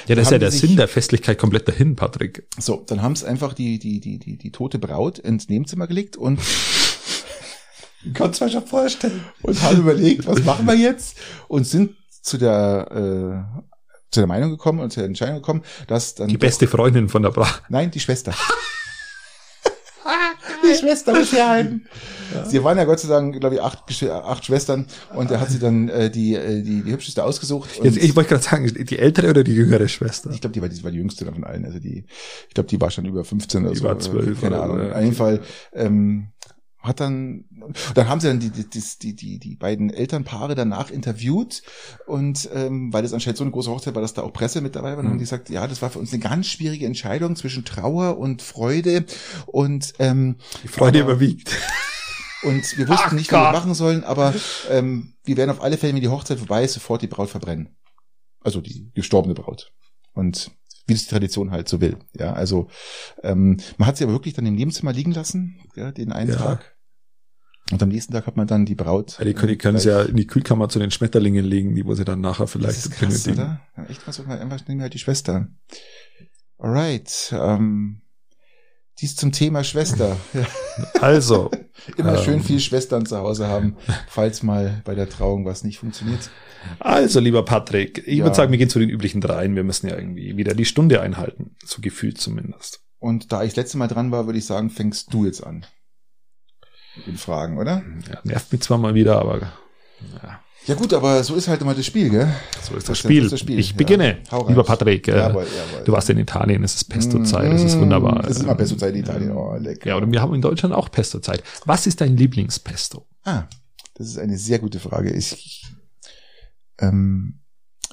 ja, das ist ja der sich- Sinn der Festlichkeit komplett dahin, Patrick. So, dann haben es einfach die, die, die, die, die tote Braut ins Nebenzimmer gelegt und Kannst du mir schon vorstellen. und haben überlegt, was machen wir jetzt? Und sind zu der, äh, zu der Meinung gekommen und zur Entscheidung gekommen, dass dann Die beste Freundin von der Bra. Nein, die Schwester. <laughs> die Schwester muss herhalten. Sie waren ja Gott sei Dank, glaube ich, acht, acht Schwestern und er hat sie dann äh, die, äh, die, die hübscheste ausgesucht. Jetzt, ich wollte gerade sagen, die ältere oder die jüngere Schwester? ich glaube, die war, die war die jüngste von allen. Also die, ich glaube, die war schon über 15 oder Die so. war 12 Keine oder so, Ahnung. ja. Auf jeden Fall ähm, hat dann, dann haben sie dann die, die, die, die, die beiden Elternpaare danach interviewt und ähm, weil das anscheinend so eine große Hochzeit war, dass da auch Presse mit dabei war, dann haben Mhm. die gesagt, ja, das war für uns eine ganz schwierige Entscheidung zwischen Trauer und Freude und ähm, Die Freude aber- überwiegt. und wir wussten Ach nicht, was wir Gott. machen sollen, aber ähm, wir werden auf alle Fälle, wenn die Hochzeit vorbei ist, sofort die Braut verbrennen. Also die gestorbene Braut. Und wie das die Tradition halt so will. Ja, also ähm, man hat sie aber wirklich dann im Nebenzimmer liegen lassen, ja, den einen Ja. Tag. Und am nächsten Tag hat man dann die Braut. Ja, die können, die können es ja in die Kühlkammer zu den Schmetterlingen legen, die wo sie dann nachher das vielleicht ist krass, oder? Ja, echt was, einfach nehmen wir halt die Schwester. Alright. Ähm, dies zum Thema Schwester. <laughs> Also, <laughs> Immer Ähm. schön viel Schwestern zu Hause haben, falls mal bei der Trauung was nicht funktioniert. also lieber Patrick, ich Ja. würde sagen, wir gehen zu den üblichen dreien. Wir müssen ja irgendwie wieder die Stunde einhalten, so gefühlt zumindest. Und da ich das letzte Mal dran war, würde ich sagen, fängst du jetzt an. Den Fragen, oder? Ja, nervt mich zwar mal wieder, aber ja, Ja gut, aber so ist halt immer das Spiel, gell? so ist Das das Spiel. ist das Spiel, Ich ja. beginne, rein. lieber Patrick. Äh, Jawohl, jawohl. Du warst in Italien, es ist Pesto-Zeit, es ist wunderbar. Es ist immer Pesto-Zeit in Italien, oh, lecker. Ja, und wir haben in Deutschland auch Pesto-Zeit. Was ist dein Lieblingspesto? Ah, das ist eine sehr gute Frage. Ich, ähm,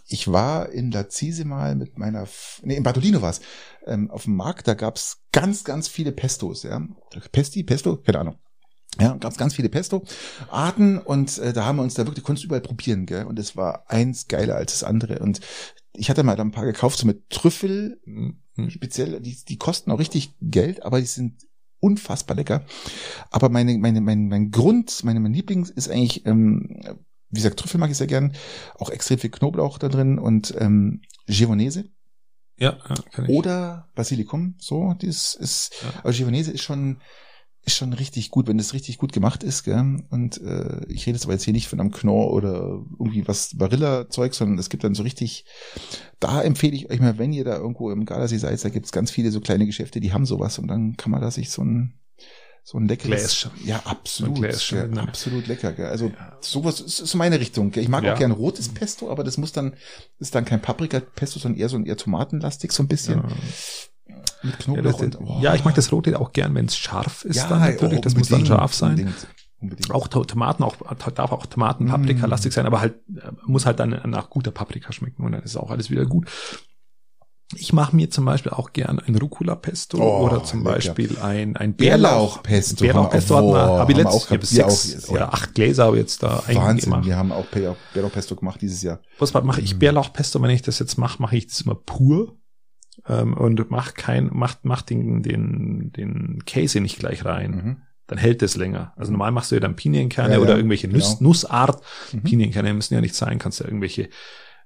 ich war in Lazise mal mit meiner, F nee, in Bartolino war's, ähm, auf dem Markt, da gab's ganz, ganz viele Pestos, ja. Pesti, Pesto, keine Ahnung. Ja, gab's ganz viele Pesto-Arten und äh, da haben wir uns da wirklich, konntest du überall probieren, gell? Und es war eins geiler als das andere. Und ich hatte mal da ein paar gekauft, so mit Trüffel, Mhm. speziell, die, die kosten auch richtig Geld, aber die sind unfassbar lecker. Aber meine, meine, mein, mein Grund, meine, mein Lieblings ist eigentlich, ähm, wie gesagt, Trüffel mag ich sehr gern, auch extrem viel Knoblauch da drin und ähm, Givonese Ja, ja kann ich. oder Basilikum. So, das ist, Ja. aber Givonese ist schon, ist schon richtig gut, wenn das richtig gut gemacht ist, gell? Und äh, ich rede jetzt aber jetzt hier nicht von einem Knorr oder irgendwie was Barilla-Zeug, sondern es gibt dann so richtig, da empfehle ich euch mal, wenn ihr da irgendwo im Gardasee seid, da gibt's ganz viele so kleine Geschäfte, die haben sowas und dann kann man da sich so ein so ein leckeres, Gläschen. ja absolut, Gläschen, gell, ne? absolut lecker. Gell? Also Ja. sowas ist, ist meine Richtung. Gell? Ich mag Ja. auch gern rotes Pesto, aber das muss dann ist dann kein Paprika-Pesto, sondern eher so ein eher tomatenlastig so ein bisschen Ja. Mit Ja, Knoblauch das, und oh. ja, ich mag das Rote auch gern, wenn es scharf ist. dann natürlich, oh, das muss dann scharf sein. Unbedingt, unbedingt. Auch To- Tomaten, auch darf auch Tomaten, Mm. Paprika lastig sein, aber halt äh, muss halt dann nach guter Paprika schmecken und dann ist auch alles wieder gut. Ich mache mir zum Beispiel auch gern ein Rucola-Pesto Oh, oder zum lecker. Beispiel ein, ein Bärlauch. Bärlauchpesto. Bärlauchpesto man, Boah, habe ich letztes. Wir sechs auch, ja. oder acht Gläser habe jetzt da Wahnsinn, eingemacht. wir haben auch Bär- Bärlauchpesto gemacht dieses Jahr. Was mache ich Mhm. Bärlauchpesto, wenn ich das jetzt mache, mache ich das immer pur ähm, und mach kein, macht macht den, den, den Käse nicht gleich rein. Mhm. Dann hält es länger. Also normal machst du ja dann Pinienkerne Ja, ja, oder irgendwelche Nuss, genau. Nussart. Mhm. Pinienkerne müssen ja nicht sein, kannst ja irgendwelche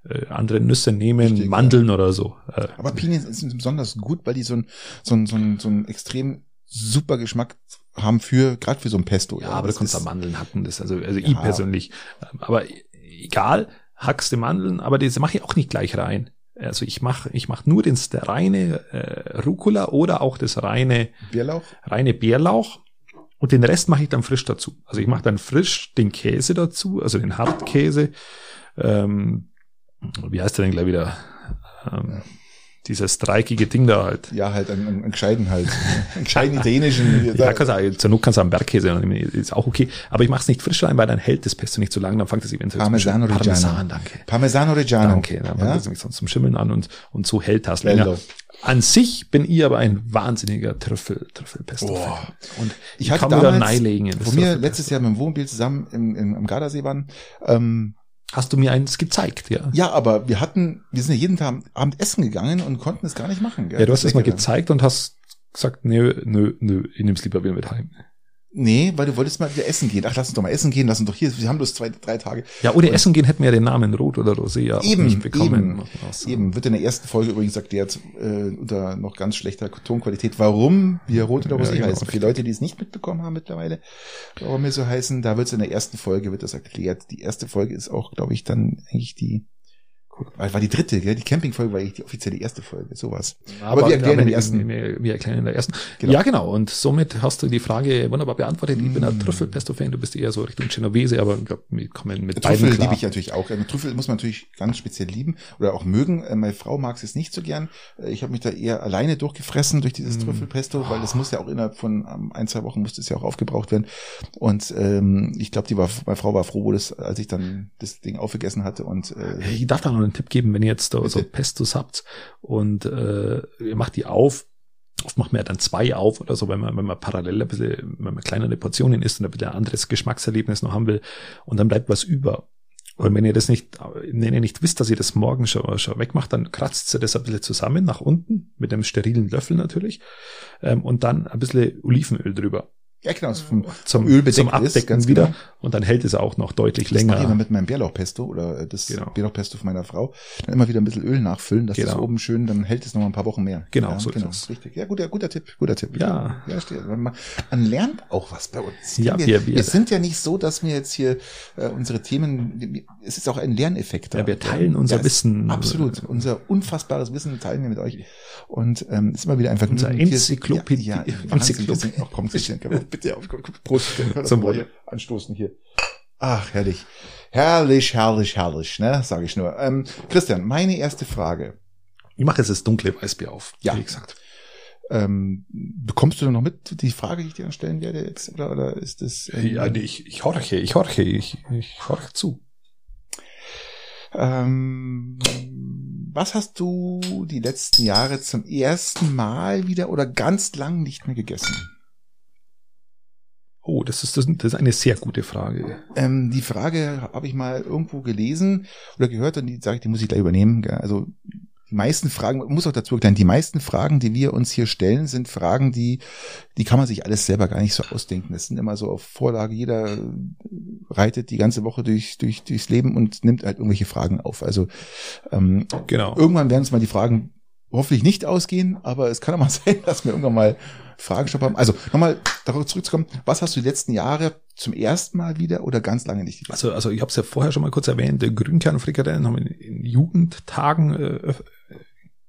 äh, andere Nüsse nehmen, Richtig, Mandeln oder so. Äh, Aber Pinien sind besonders gut, weil die so ein so ein so ein, so ein extrem super Geschmack haben für gerade für so ein Pesto. ja, aber du das kannst ist- Mandeln hacken, das also also ich Ja. persönlich. Ähm, Aber egal, hackst du Mandeln, aber das mache ich auch nicht gleich rein. Also ich mache ich mach nur den, der reine äh, Rucola oder auch das reine Bärlauch. reine Bärlauch und den Rest mache ich dann frisch dazu. Also ich mache dann frisch den Käse dazu, also den Hartkäse. Ähm, wie heißt der denn gleich wieder? Ähm, Dieses dreieckige Ding da halt. Ja, halt einen, einen, einen gescheiten halt. <laughs> einen gescheiten italienischen. Ja, kannst du, auch- zur Not kannst du einen Bergkäse nehmen, ist auch okay. Aber ich mache es nicht frisch rein, weil dann hält das Pesto nicht so lange, dann fängt es eventuell Schimmeln- Reggiano. Parmesan, danke. Parmesano Reggiano. Danke, dann fängt ja? es nämlich sonst zum Schimmeln an und, und so hält das länger. Bello. An sich bin ich aber ein wahnsinniger Trüffel, Trüffelpesto. Boah. Und Ich ich hatte kann mir da damals, neilegen. das wo wir letztes Jahr mit dem Wohnmobil zusammen im, im, am Gardasee waren, ähm, Hast du mir eins gezeigt, ja? ja, aber wir hatten, wir sind ja jeden Tag Abend essen gegangen und konnten es gar nicht machen. Gell? Ja, du hast es mal gezeigt und hast gesagt, nö, nö, nö, ich nehm's lieber wieder mit heim. Nee, weil du wolltest mal wieder essen gehen. Ach, lass uns doch mal essen gehen, lass uns doch hier, wir haben bloß zwei, drei Tage. Ja, ohne Essen gehen hätten wir ja den Namen Rot oder Rosé ja Eben, nicht bekommen. eben. Eben, wird in der ersten Folge übrigens erklärt, äh, unter noch ganz schlechter Tonqualität, warum wir Rot oder Ja, Rosé genau, heißen. Für richtig. Leute, die es nicht mitbekommen haben mittlerweile, warum wir so heißen, da wird es in der ersten Folge, wird das erklärt. Die erste Folge ist auch, glaube ich, dann eigentlich die, war die dritte, gell? Die Campingfolge war eigentlich die offizielle erste Folge, sowas. Aber wir erklären aber im ersten. Wir, wir erklären in der ersten. Genau. Ja, genau. Und somit hast du die Frage wunderbar beantwortet. Ich bin ein Mm. Trüffelpesto-Fan. Du bist eher so Richtung Genovese, aber ich glaube, wir kommen mit Trüffel beiden klar. liebe ich natürlich auch. Trüffel muss man natürlich ganz speziell lieben oder auch mögen. Äh, Meine Frau mag es nicht so gern. Äh, Ich habe mich da eher alleine durchgefressen durch dieses Mm. Trüffelpesto, weil das muss ja auch innerhalb von ähm, ein, zwei Wochen musste es ja auch aufgebraucht werden. Und ähm, ich glaube, die war, meine Frau war froh, wo das, als ich dann das Ding aufgegessen hatte und äh, Ich darf da noch einen Tipp geben, wenn ihr jetzt da so. Pestos habt und äh, ihr macht die auf. Oft macht man ja dann zwei auf oder so, wenn man, wenn man parallel ein bisschen, wenn man kleinere Portionen isst und ein bisschen ein anderes Geschmackserlebnis noch haben will und dann bleibt was über. Und wenn ihr das nicht, wenn ihr nicht wisst, dass ihr das morgen schon, schon wegmacht, dann kratzt ihr das ein bisschen zusammen nach unten, mit einem sterilen Löffel natürlich, ähm, und dann ein bisschen Olivenöl drüber. Ja genau, so vom, Zum, Öl bedeckt zum ist, Abdecken ganz wieder. genau. Und dann hält es auch noch deutlich Das mache ich immer länger. mit meinem Bärlauchpesto oder äh, das Genau. Bärlauchpesto von meiner Frau. Dann immer wieder ein bisschen Öl nachfüllen, dass das Genau. oben schön, dann hält es noch mal ein paar Wochen mehr. Genau, ja, so ist genau, es. richtig. Ja, guter, guter Tipp, guter Tipp. Ja. ja steht. Man, lernt auch was bei uns. Ja, wir, wir- wir- wir sind ja nicht so, dass wir jetzt hier äh, unsere Themen, es ist auch ein Lerneffekt da. Ja, wir teilen unser es- Wissen. Absolut. Unser unfassbares Wissen teilen wir mit euch. Und ähm, ist immer wieder einfach Unser Hier- Enzyklopädie- Ja, ja, Enzyklopädie- Ach, komm, <laughs> bitte auf, Prost. Zum mal Wohl. hier Anstoßen hier. Ach, herrlich. Herrlich, herrlich, herrlich, ne, sage ich nur. Ähm, Christian, meine erste Frage. Ich mache jetzt das dunkle Weißbier auf. Ja. Wie gesagt. Ähm, bekommst du noch mit die Frage, die ich dir dann stellen werde jetzt? Oder, oder ist das... ähm, Ja, nee, ich, ich horche, ich horche, ich, ich horche zu. Ähm, was hast du die letzten Jahre zum ersten Mal wieder oder ganz lang nicht mehr gegessen? Oh, das ist, das, ist eine sehr gute Frage. Ähm, die Frage habe ich mal irgendwo gelesen oder gehört und die sage ich, die muss ich gleich übernehmen. Also die meisten Fragen, muss auch dazu erklären, die meisten Fragen, die wir uns hier stellen, sind Fragen, die, die kann man sich alles selber gar nicht so ausdenken. Das sind immer so auf Vorlage. Jeder reitet die ganze Woche durch, durch, durchs Leben und nimmt halt irgendwelche Fragen auf. Also ähm, Genau. irgendwann werden uns mal die Fragen hoffentlich nicht ausgehen, aber es kann auch mal <laughs> sein, dass wir irgendwann mal Fragen stopp haben. Also nochmal darauf zurückzukommen, was hast du die letzten Jahre zum ersten Mal wieder oder ganz lange nicht? Also, also ich habe es ja vorher schon mal kurz erwähnt, äh, Grünkernfrikadellen haben in, in Jugendtagen äh,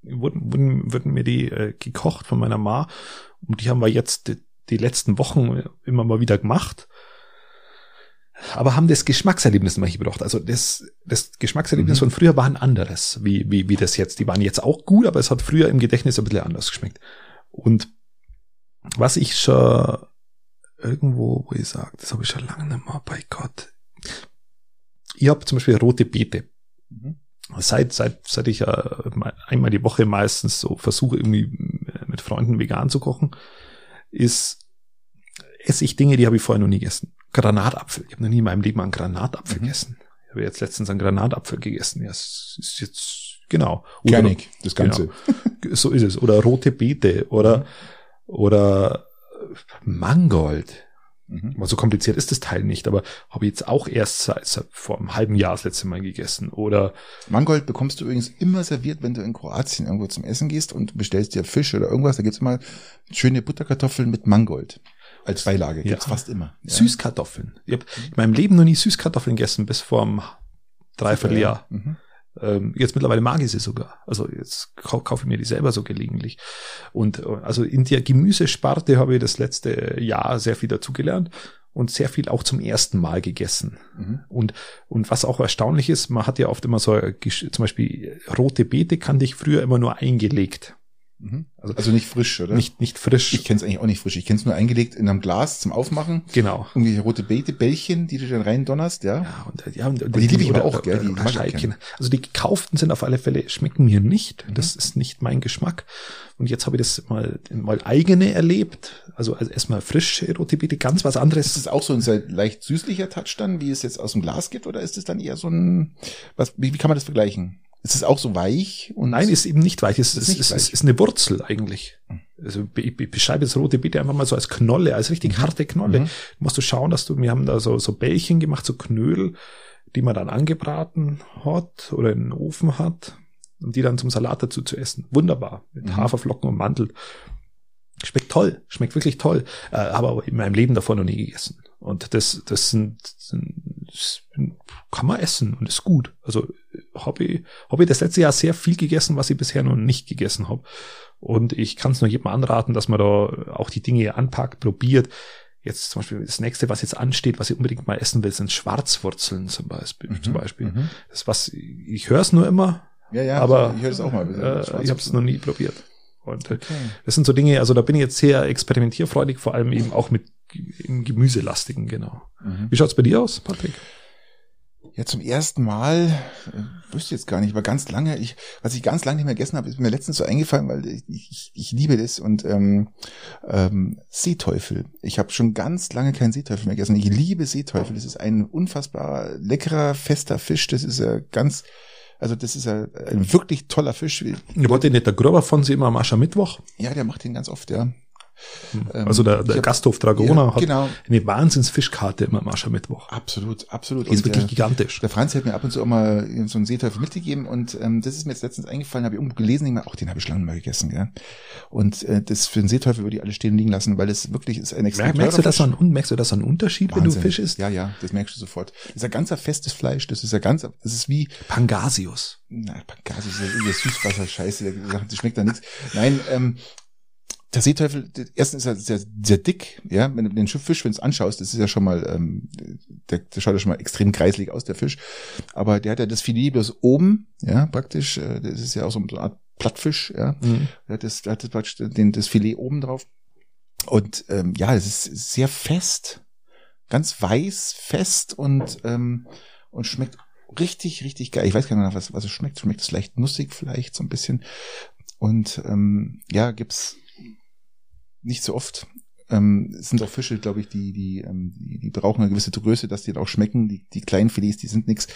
wurden, wurden, wurden mir die äh, gekocht von meiner Ma und die haben wir jetzt die, die letzten Wochen immer mal wieder gemacht. Aber haben das Geschmackserlebnis immer gebracht. Also das, das Geschmackserlebnis Mhm. von früher war ein anderes, wie, wie, wie das jetzt. Die waren jetzt auch gut, aber es hat früher im Gedächtnis ein bisschen anders geschmeckt. Und was ich schon irgendwo, wo ich sage, das habe ich schon lange nicht mehr, bei Gott. Ich habe zum Beispiel rote Beete. Mhm. Seit, seit, seit ich äh, mal- einmal die Woche meistens so versuche, irgendwie mit Freunden vegan zu kochen, ist, esse ich Dinge, die habe ich vorher noch nie gegessen. Granatapfel. Ich habe noch nie in meinem Leben einen Granatapfel Mhm. gegessen. Ich habe jetzt letztens einen Granatapfel gegessen. Ja, es ist jetzt, genau. Oder- Kernig, das Ganze. <laughs> so ist es. Oder rote Beete oder, oder Mangold. Mhm. Aber so kompliziert ist das Teil nicht, aber habe ich jetzt auch erst seit, seit vor einem halben Jahr das letzte Mal gegessen. Oder Mangold bekommst du übrigens immer serviert, wenn du in Kroatien irgendwo zum Essen gehst und bestellst dir Fisch oder irgendwas. Da gibt's immer schöne Butterkartoffeln mit Mangold als Beilage. Gibt's Ja. fast immer. Ja. Süßkartoffeln. Ich habe in meinem Leben noch nie Süßkartoffeln gegessen, bis vor einem Dreivierteljahr. Mhm. Ähm, jetzt mittlerweile mag ich sie sogar. Also jetzt kau kaufe ich mir die selber so gelegentlich. Und äh, also in der Gemüsesparte habe ich das letzte Jahr sehr viel dazugelernt und sehr viel auch zum ersten Mal gegessen. Mhm. Und, und was auch erstaunlich ist, man hat ja oft immer so, äh, zum Beispiel rote Beete kannte ich früher immer nur eingelegt. Mhm. Also, also nicht frisch, oder? Nicht, nicht frisch. Ich kenne es eigentlich auch nicht frisch. Ich kenne es nur eingelegt in einem Glas zum Aufmachen. Genau. Irgendwie rote Beete, Bällchen, die du dann rein donnerst, ja. Ja, und, ja, und, die liebe ich aber auch, gell, die oder Scheibchen. gern. Also die gekauften sind auf alle Fälle, schmecken mir nicht. Mhm. Das ist nicht mein Geschmack. Und jetzt habe ich das mal, mal eigene erlebt. Also, also erstmal frische rote Beete, ganz was anderes. Ist es auch so ein sehr leicht süßlicher Touch dann, wie es jetzt aus dem Glas gibt, oder ist es dann eher so ein, was, wie, wie kann man das vergleichen? Ist es auch so weich? Und Nein, ist eben nicht weich. Es Ist ist, ist, ist, ist eine Wurzel eigentlich. Also ich ich beschreibe jetzt rote Beete einfach mal so als Knolle, als richtig harte Knolle. Mhm. Du musst du schauen, dass du, wir haben da so, so Bällchen gemacht, so Knödel, die man dann angebraten hat oder in den Ofen hat und die dann zum Salat dazu zu essen. Wunderbar. Mit Mhm. Haferflocken und Mandel. Schmeckt toll, schmeckt wirklich toll. Äh, habe aber in meinem Leben davon noch nie gegessen. Und das, das sind, das kann man essen und ist gut. Also habe ich, hab ich das letzte Jahr sehr viel gegessen, was ich bisher noch nicht gegessen habe. Und ich kann es nur jedem anraten, dass man da auch die Dinge anpackt, probiert. Jetzt zum Beispiel das nächste, was jetzt ansteht, was ich unbedingt mal essen will, sind Schwarzwurzeln zum Beispiel. zum Beispiel. Mhm. Das was ich höre es nur immer, Ja, ja, aber ich höre das auch mal. äh, ich habe es noch nie probiert. Und äh, Okay. das sind so Dinge, also da bin ich jetzt sehr experimentierfreudig, vor allem eben auch mit im Gemüselastigen, genau. Mhm. Wie schaut's bei dir aus, Patrick? Ja, zum ersten Mal, äh, wüsste jetzt gar nicht, aber ganz lange, ich, was ich ganz lange nicht mehr gegessen habe, ist mir letztens so eingefallen, weil ich, ich, ich liebe das und ähm, ähm, Seeteufel. Ich habe schon ganz lange keinen Seeteufel mehr gegessen. Ich liebe Seeteufel. Das ist ein unfassbar leckerer, fester Fisch. Das ist ja ganz, also das ist ja ein wirklich toller Fisch. Ich wollte nicht der Gruber von sie immer am Aschermittwoch. Ja, der macht den ganz oft, ja. Ähm, Also der, der Gasthof Dragoner Ja, hat genau. eine Wahnsinnsfischkarte immer am Aschermittwoch. Absolut, absolut. Die ist Und, wirklich äh, gigantisch. Der Franz hat mir ab und zu auch mal so einen Seeteufel mitgegeben und ähm, das ist mir jetzt letztens eingefallen, habe ich irgendwo gelesen, ich meine, auch den habe ich schon lange mal gegessen, gell? Und äh, das für einen Seeteufel würde ich alles stehen liegen lassen, weil es wirklich ist ein extrem Merk, merkst, du das an, merkst du das an Unterschied, wenn du Wahnsinn. Fisch isst? Ja, ja, das merkst du sofort. Das ist ein ganzer festes Fleisch, das ist ja ganz, das ist wie, Pangasius. na, Pangasius, das ist irgendwie Süßwasser-Scheiße, der sagt, das schmeckt da nichts. Nein, ähm, der Seeteufel, erstens ist er sehr, sehr dick, ja, wenn du den Fisch, wenn du es anschaust, das ist ja schon mal, ähm, der, der schaut ja schon mal extrem kreislig aus, der Fisch. Aber der hat ja das Filet bloß oben, ja, praktisch, äh, das ist ja auch so eine Art Plattfisch, ja. Mhm. Der hat das, der hat das praktisch den, das Filet oben drauf. Und ähm, ja, es ist sehr fest, ganz weiß, fest und, ähm, und schmeckt richtig, richtig geil. Ich weiß gar nicht, was, was es schmeckt. Schmeckt es leicht nussig vielleicht so ein bisschen. Und ähm, ja, gibt's nicht so oft. Ähm, es sind auch Fische, glaube ich, die, die, ähm, die, die brauchen eine gewisse Größe, dass die dann auch schmecken. Die, die kleinen Filets, die sind nix.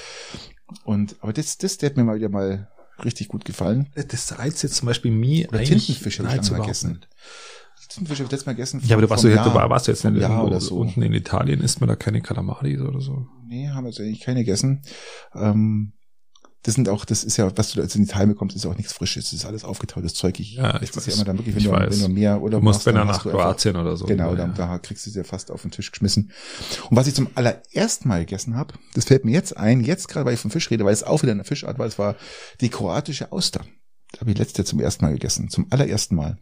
Und aber das, das, der hat mir mal wieder mal richtig gut gefallen. Das reizt jetzt zum Beispiel mir Oder eigentlich Tintenfisch habe ich lange mal gegessen. nicht. Tintenfisch habe ich letztes Mal gegessen. Ja, aber du warst, du, du warst jetzt nicht Jahr irgendwo oder so. unten in Italien, isst man da keine Kalamaris oder so. Nee, haben wir jetzt eigentlich keine gegessen. Ähm, das sind auch, das ist ja, was du da jetzt in Italien bekommst, ist ja auch nichts Frisches. Das ist alles aufgetautes Zeug. Ich, Ja, ich weiß. ja immer dann wirklich, wenn, du, wenn du mehr oder Du musst, machst, wenn dann nach Kroatien oder so. Genau, ja. dann, da kriegst du sie ja fast auf den Tisch geschmissen. Und was ich zum allerersten Mal gegessen habe, das fällt mir jetzt ein, jetzt gerade, weil ich vom Fisch rede, weil es auch wieder eine Fischart war, es war die kroatische Auster. Da habe ich letztes Jahr zum ersten Mal gegessen, zum allerersten Mal.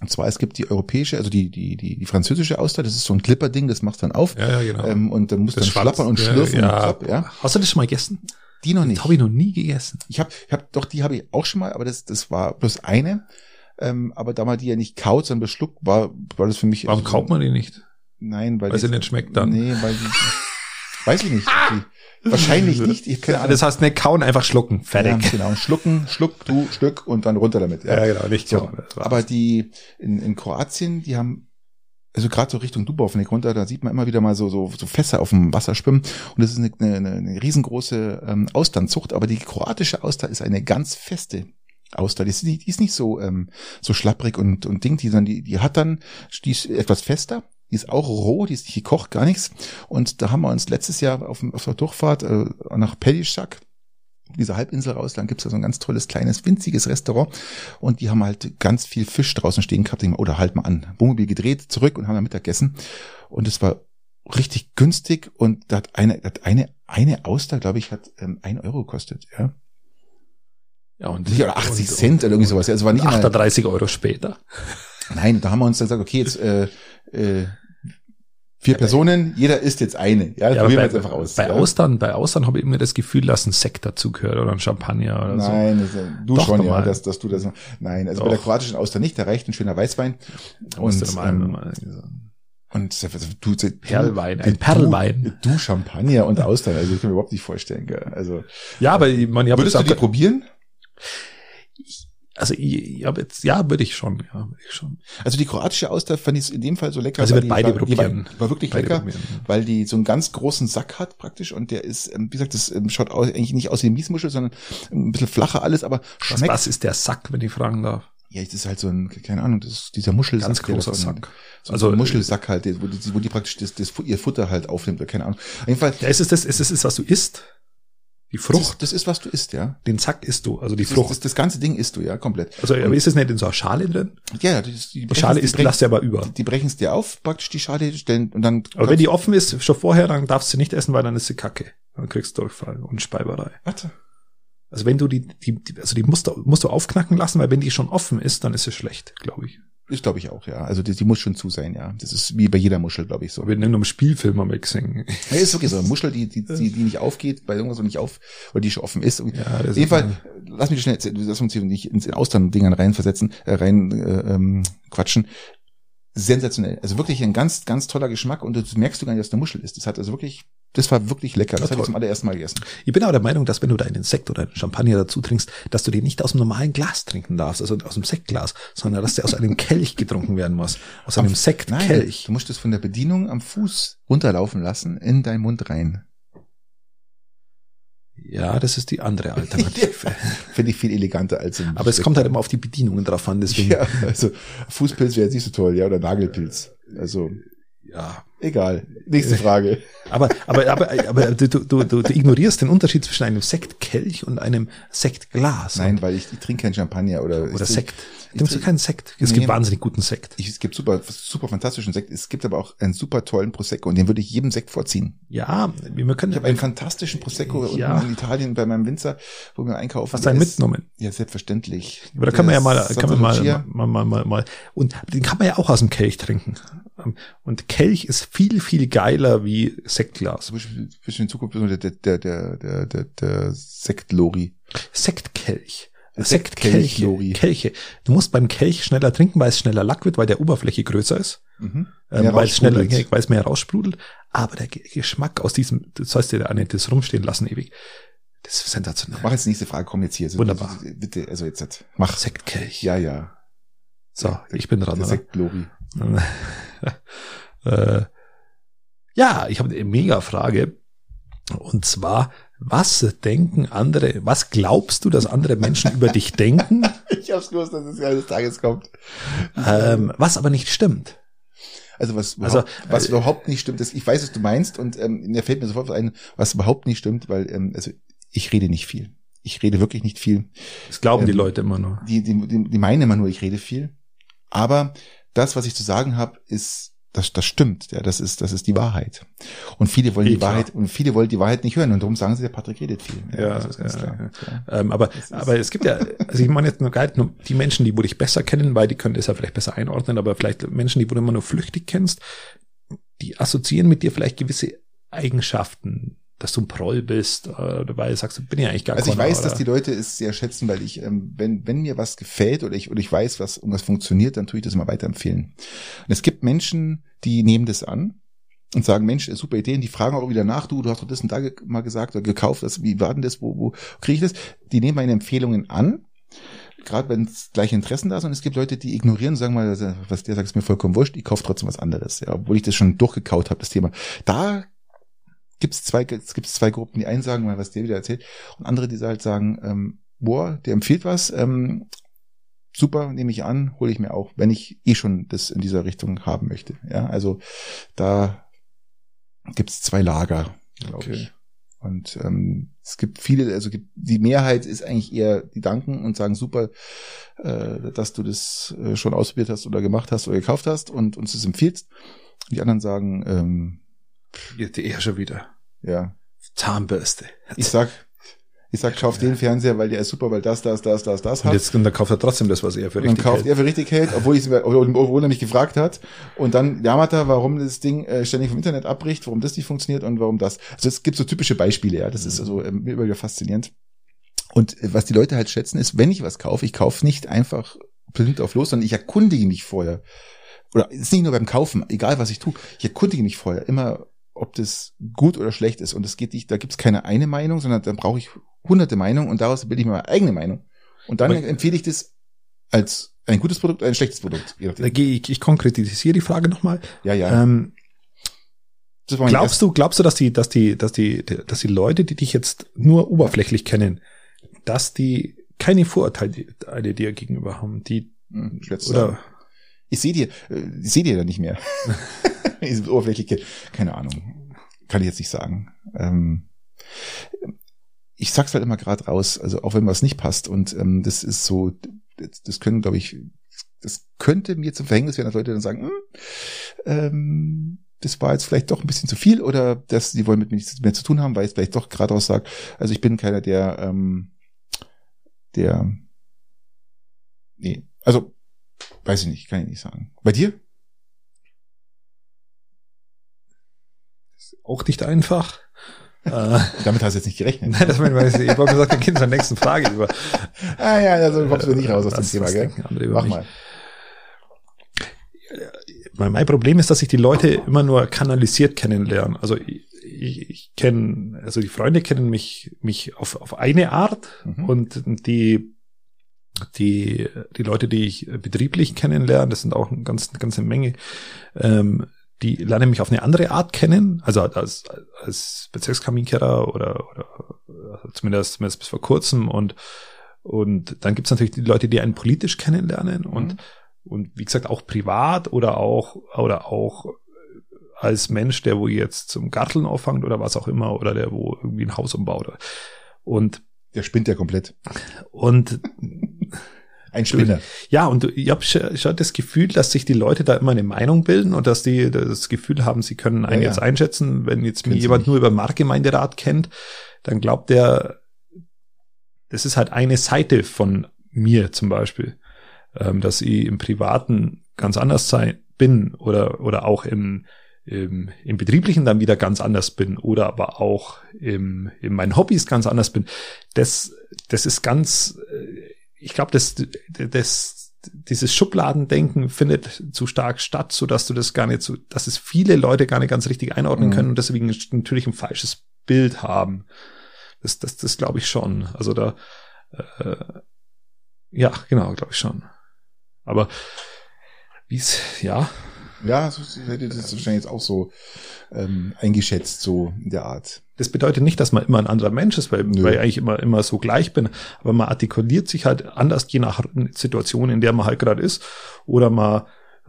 Und zwar, es gibt die europäische, also die, die, die, die französische Auster, das ist so ein Clipperding, das machst dann auf. Ja, ja, genau. Ähm, und dann musst du dann schlappern und ja, schlürfen ja. und klapp, ja. Hast du das schon mal gegessen? Die noch nicht. Das habe ich noch nie gegessen. Ich habe, ich hab, doch, die habe ich auch schon mal, aber das, das war bloß eine. Ähm, aber da man die ja nicht kaut, sondern beschluckt, war, war das für mich. Warum so- kauft man die nicht? Nein, weil Weil die- sie nicht schmeckt dann. Nee, weil die, weiß ich nicht. Die, wahrscheinlich <laughs> nicht. Ich keine Ahnung. Das heißt nicht kauen, einfach schlucken. ja, Fertig. genau. <laughs> Schlucken, schluck, du, Stück und dann runter damit. Ja, genau, nicht so. kauen. Aber die in, in Kroatien, die haben also gerade so Richtung Dubrovnik runter, da sieht man immer wieder mal so, so, so Fässer auf dem Wasser schwimmen. Und das ist eine, eine, eine riesengroße ähm, Austernzucht, aber die kroatische Auster ist eine ganz feste Auster. Die ist, nicht- die ist nicht so, ähm, so schlapprig und, und Ding, die, sondern die, die hat dann, die ist etwas fester. Die ist auch roh, die ist nicht gekocht, gar nichts. Und da haben wir uns letztes Jahr auf, auf der Durchfahrt äh, nach Pelišac, diese Halbinsel raus, dann gibt's da so ein ganz tolles, kleines, winziges Restaurant und die haben halt ganz viel Fisch draußen stehen gehabt. Ich Oder halt mal an. Wohnmobil gedreht, zurück und haben dann Mittagessen. Und es war richtig günstig und da hat eine, hat eine, eine Auster, glaube ich, hat ähm, ein Euro gekostet, ja. ja, und, Oder 80 Cent oder irgendwie sowas. Also war nicht mal, 38 Euro später. Nein, da haben wir uns dann gesagt, okay, jetzt äh, äh, Vier Personen, jeder isst jetzt eine. Ja, Ja, aber probieren wir bei, jetzt einfach aus. bei ja. Austern, bei Austern habe ich immer das Gefühl, dass ein Sekt dazugehört oder ein Champagner oder so. Nein, das, äh, du Doch, schon, ja, dass, dass du das. Nein, also Doch. bei der kroatischen Auster nicht, da reicht ein schöner Weißwein. Da Und, normal, ähm, normal, Und du, du Perlwein, ein Perlwein. Du, du Champagner und Austern, also das kann ich mir überhaupt nicht vorstellen. Gell? Also ja, aber ich, man, ich hab würdest du die probieren? Also hab jetzt, ja, würde ich schon, ja, würde ich schon. Also die kroatische Auster fand ich in dem Fall so lecker. Also wird beide war, die war, probieren. war wirklich Beide lecker, probieren. weil die so einen ganz großen Sack hat praktisch und der ist, ähm, wie gesagt, das ähm, schaut aus, eigentlich nicht aus wie eine Miesmuschel, sondern ein bisschen flacher alles, aber Was, schmeckt. was ist der Sack, wenn ich fragen darf? Ja, das ist halt so ein, keine Ahnung, das ist dieser Muschelsack. Ganz großer davon- Sack. So Also, also ein Muschelsack halt, wo die, wo die praktisch das, das, ihr Futter halt aufnimmt, oder keine Ahnung. Auf jeden Fall, Ja, ist es das, ist es das, was du isst? Die das Frucht, ist, das ist, was du isst, ja. den Sack isst du, also die Das, Frucht. das, das ganze Ding isst du, ja, komplett. also aber ist es nicht in so einer Schale drin? Ja, das, die, Die Schale ist, die, lass dir aber über. die brechen es dir auf, praktisch die Schale stellen und dann. Aber wenn die offen ist, schon vorher, dann darfst du nicht essen, weil dann ist sie kacke. Dann kriegst du Durchfall und Speiberei. Warte. Also wenn du die, die, die also die musst du, musst du aufknacken lassen, weil wenn die schon offen ist, dann ist sie schlecht, glaube ich. Ist, glaube ich, auch, ja. Also die, die muss schon zu sein, ja. Das ist wie bei jeder Muschel, glaube ich, so. Aber in einem Spielfilm am gesehen. Ja, ist wirklich so. Eine Muschel, die, die, die, die nicht aufgeht, bei irgendwas so nicht auf, oder die schon offen ist. Und Ja, das auf jeden Fall, lass mich schnell, lass uns hier nicht ins Austern-Dingern reinversetzen, äh, rein äh, ähm, quatschen. Sensationell. Also wirklich ein ganz, ganz toller Geschmack und das merkst du gar nicht, dass eine Muschel ist. Das hat also wirklich, das war wirklich lecker. Das Ja, habe ich zum allerersten Mal gegessen. Ich bin aber der Meinung, dass wenn du da einen Sekt oder einen Champagner dazu trinkst, dass du den nicht aus dem normalen Glas trinken darfst, also aus dem Sektglas, sondern dass der aus einem Kelch getrunken werden muss. Aus einem Nein, Sektkelch. du musst es von der Bedienung am Fuß runterlaufen lassen, in deinen Mund rein. Ja, das ist die andere <laughs> Alternative. Finde ich viel eleganter als im aber es kommt halt immer auf die Bedienungen drauf an, deswegen. Ja, also Fußpilz wäre jetzt nicht so toll, ja, oder Nagelpilz. Also, ja. Egal. Nächste Frage. <laughs> Aber, aber, aber, aber du, du, du, du ignorierst den Unterschied zwischen einem Sektkelch und einem Sektglas. Nein, weil ich, ich trinke keinen Champagner oder Oder Sekt. ich du trink- keinen Sekt? Es Nee. gibt wahnsinnig guten Sekt. Ich, es gibt super, super fantastischen Sekt. Es gibt aber auch einen super tollen Prosecco und den würde ich jedem Sekt vorziehen. Ja, wir können Ich habe einen fantastischen Prosecco Ja. unten in Italien bei meinem Winzer, wo wir einkaufen. was Der einen mitgenommen. Ja, selbstverständlich. Aber da kann man ja mal, kann man mal, mal, mal, mal, mal, und den kann man ja auch aus dem Kelch trinken. Und Kelch ist viel, viel geiler wie Sektglas. Zum Beispiel, bisschen in Zukunft der, der, der, der, der, der, Sektlori. Sektkelch. Sektkelch, Sektkelche. Kelche. Du musst beim Kelch schneller trinken, weil es schneller Lack wird, weil der Oberfläche größer ist. Mhm. Ähm, weil es schneller, weil es mehr raussprudelt. Aber der Ge- Geschmack aus diesem, das sollst du ja nicht das rumstehen lassen ewig. Das ist sensationell. Mach jetzt die nächste Frage, komm jetzt hier. Also, Wunderbar. Bitte, also jetzt, jetzt mach. Sektkelch. Ja, ja. So, ich bin dran. Sektlori. <laughs> äh, ja, ich habe eine mega Frage. Und zwar, was denken andere, was glaubst du, dass andere Menschen über dich <laughs> denken, Ich hab's gewusst, dass es eines Tages kommt. ähm, was aber nicht stimmt? Also was, Also, überhaupt, was äh, überhaupt nicht stimmt, ist, ich weiß, was du meinst und ähm, mir fällt mir sofort was ein, was überhaupt nicht stimmt, weil ähm, also ich rede nicht viel. Ich rede wirklich nicht viel. Das glauben die Ähm, Leute immer nur. Die, die, die, die meinen immer nur, ich rede viel. Aber das, was ich zu sagen habe, ist, das, das stimmt. Ja, das ist, das ist die Wahrheit. Und viele wollen Eh, die klar. Wahrheit und viele wollen die Wahrheit nicht hören und darum sagen sie, der Patrick redet viel. Ja, das ist ganz ja, klar. Ja. Ähm, aber, aber es gibt ja, also ich meine jetzt nur gar nicht nur die Menschen, die wo dich besser kennen, weil die können das ja vielleicht besser einordnen, aber vielleicht Menschen, die wo du immer nur flüchtig kennst, die assoziieren mit dir vielleicht gewisse Eigenschaften, dass du ein Proll bist, äh, du sagst, du bin ja eigentlich gar Also ich keiner, weiß, oder? dass die Leute es sehr schätzen, weil ich, ähm, wenn, wenn mir was gefällt oder ich, oder ich weiß, was irgendwas funktioniert, dann tue ich das immer weiterempfehlen. Und es gibt Menschen, die nehmen das an und sagen, Mensch, super Ideen, die fragen auch wieder nach, du, du hast doch das und da mal gesagt oder gekauft, das, wie war denn das, wo, wo kriege ich das? Die nehmen meine Empfehlungen an, gerade wenn es gleiche Interessen da sind. Und es gibt Leute, die ignorieren, sagen mal, was der sagt, ist mir vollkommen wurscht, ich kaufe trotzdem was anderes, ja, obwohl ich das schon durchgekaut habe, das Thema. Da gibt's zwei, es gibt zwei Gruppen, die einen sagen mal, was der wieder erzählt, und andere, die halt sagen, ähm, boah, der empfiehlt was, ähm, super, nehme ich an, hole ich mir auch, wenn ich eh schon das in dieser Richtung haben möchte. Ja, also da gibt's zwei Lager, glaube Okay. ich. Und ähm, es gibt viele, also gibt, die Mehrheit ist eigentlich eher, die danken und sagen super, äh, dass du das äh, schon ausprobiert hast oder gemacht hast oder gekauft hast und uns das empfiehlst. Die anderen sagen, ähm, Jetzt eher schon wieder. ja, Zahnbürste. ich sag, Ich sag, kauf den Fernseher, weil der ist super, weil das, das, das, das, das Und hat. jetzt und dann kauft er trotzdem das, was er für Und dann richtig kauft hält. er für richtig hält, obwohl, ich, obwohl er mich gefragt hat. Und dann jammert er, warum das Ding äh, ständig vom Internet abbricht, warum das nicht funktioniert und warum das. Also es gibt so typische Beispiele, ja. Das ist also ähm, immer wieder faszinierend. Und äh, was die Leute halt schätzen, ist, wenn ich was kaufe, ich kaufe nicht einfach blind auf los, sondern ich erkundige mich vorher. Oder es ist nicht nur beim Kaufen, egal was ich tue, ich erkundige mich vorher immer, ob das gut oder schlecht ist. Und es geht nicht, da gibt es keine eine Meinung, sondern dann brauche ich hunderte Meinungen und daraus bilde ich mir meine eigene Meinung. Und dann Aber- empfehle ich das als ein gutes Produkt oder ein schlechtes Produkt. Da ich, ich konkretisiere die Frage nochmal. Ja, ja. Ähm, glaubst du, glaubst du, dass die, dass die, dass die, dass die Leute, die dich jetzt nur oberflächlich kennen, dass die keine Vorurteile dir gegenüber haben, die Hm, oder sagen. Ich sehe dir, äh, ich sehe dir da nicht mehr. <laughs> Diese Oberflächliche, keine Ahnung. Kann ich jetzt nicht sagen. Ähm, ich sag's halt immer gerade raus, also auch wenn was nicht passt und ähm, das ist so, das, das können, glaube ich, das könnte mir zum Verhängnis werden, dass Leute dann sagen, hm, ähm, das war jetzt vielleicht doch ein bisschen zu viel oder dass sie wollen mit mir nichts mehr zu tun haben, weil ich es vielleicht doch geradeaus sage. Also ich bin keiner, der, ähm, der, nee, also weiß ich nicht, kann ich nicht sagen. Bei dir? auch nicht einfach. <laughs> äh, Damit hast du jetzt nicht gerechnet. nein, das meine ich, ich wollte gesagt, wir gehen zur nächsten Frage über. ah ja, also kommst du nicht raus aus dem Thema, gell? Mach mal. Mein, Problem ist, dass ich die Leute immer nur kanalisiert kennenlernen. Also ich, ich, ich kenne, also die Freunde kennen mich, mich auf, auf eine Art Mhm. und die, die, die Leute, die ich betrieblich kennenlerne, das sind auch eine ganz, ganze Menge, ähm, die lernen mich auf eine andere Art kennen, also als, als Bezirkskaminkehrer oder, oder also zumindest, zumindest bis vor kurzem und, und dann gibt's natürlich die Leute, die einen politisch kennenlernen und Mhm. und wie gesagt auch privat oder auch oder auch als Mensch, der wo jetzt zum Garteln auffangt oder was auch immer oder der wo irgendwie ein Haus umbaut und Der spinnt ja komplett. und Ein Spinner. ja und ich habe schon das Gefühl, dass sich die Leute da immer eine Meinung bilden und dass die das Gefühl haben, sie können einen Ja, ja. jetzt einschätzen, wenn jetzt mir Können jemand nicht. nur über Marktgemeinderat kennt, dann glaubt der, das ist halt eine Seite von mir zum Beispiel, ähm, dass ich im Privaten ganz anders sein bin oder oder auch im im, im Betrieblichen dann wieder ganz anders bin oder aber auch im, in meinen Hobbys ganz anders bin. Das, das ist ganz, äh, ich glaube, das, das, dieses Schubladendenken findet zu stark statt, so dass du das gar nicht so, dass es viele Leute gar nicht ganz richtig einordnen Mhm. können und deswegen natürlich ein falsches Bild haben. Das, das, das glaube ich schon. Also da, äh, ja, genau, glaube ich schon. Aber wie es, ja, Ja, so so hätte das wahrscheinlich jetzt auch so ähm, eingeschätzt, so in der Art. das bedeutet nicht, dass man immer ein anderer Mensch ist, weil, Nö. weil ich eigentlich immer, immer so gleich bin. Aber man artikuliert sich halt anders, je nach Situation, in der man halt gerade ist. Oder man,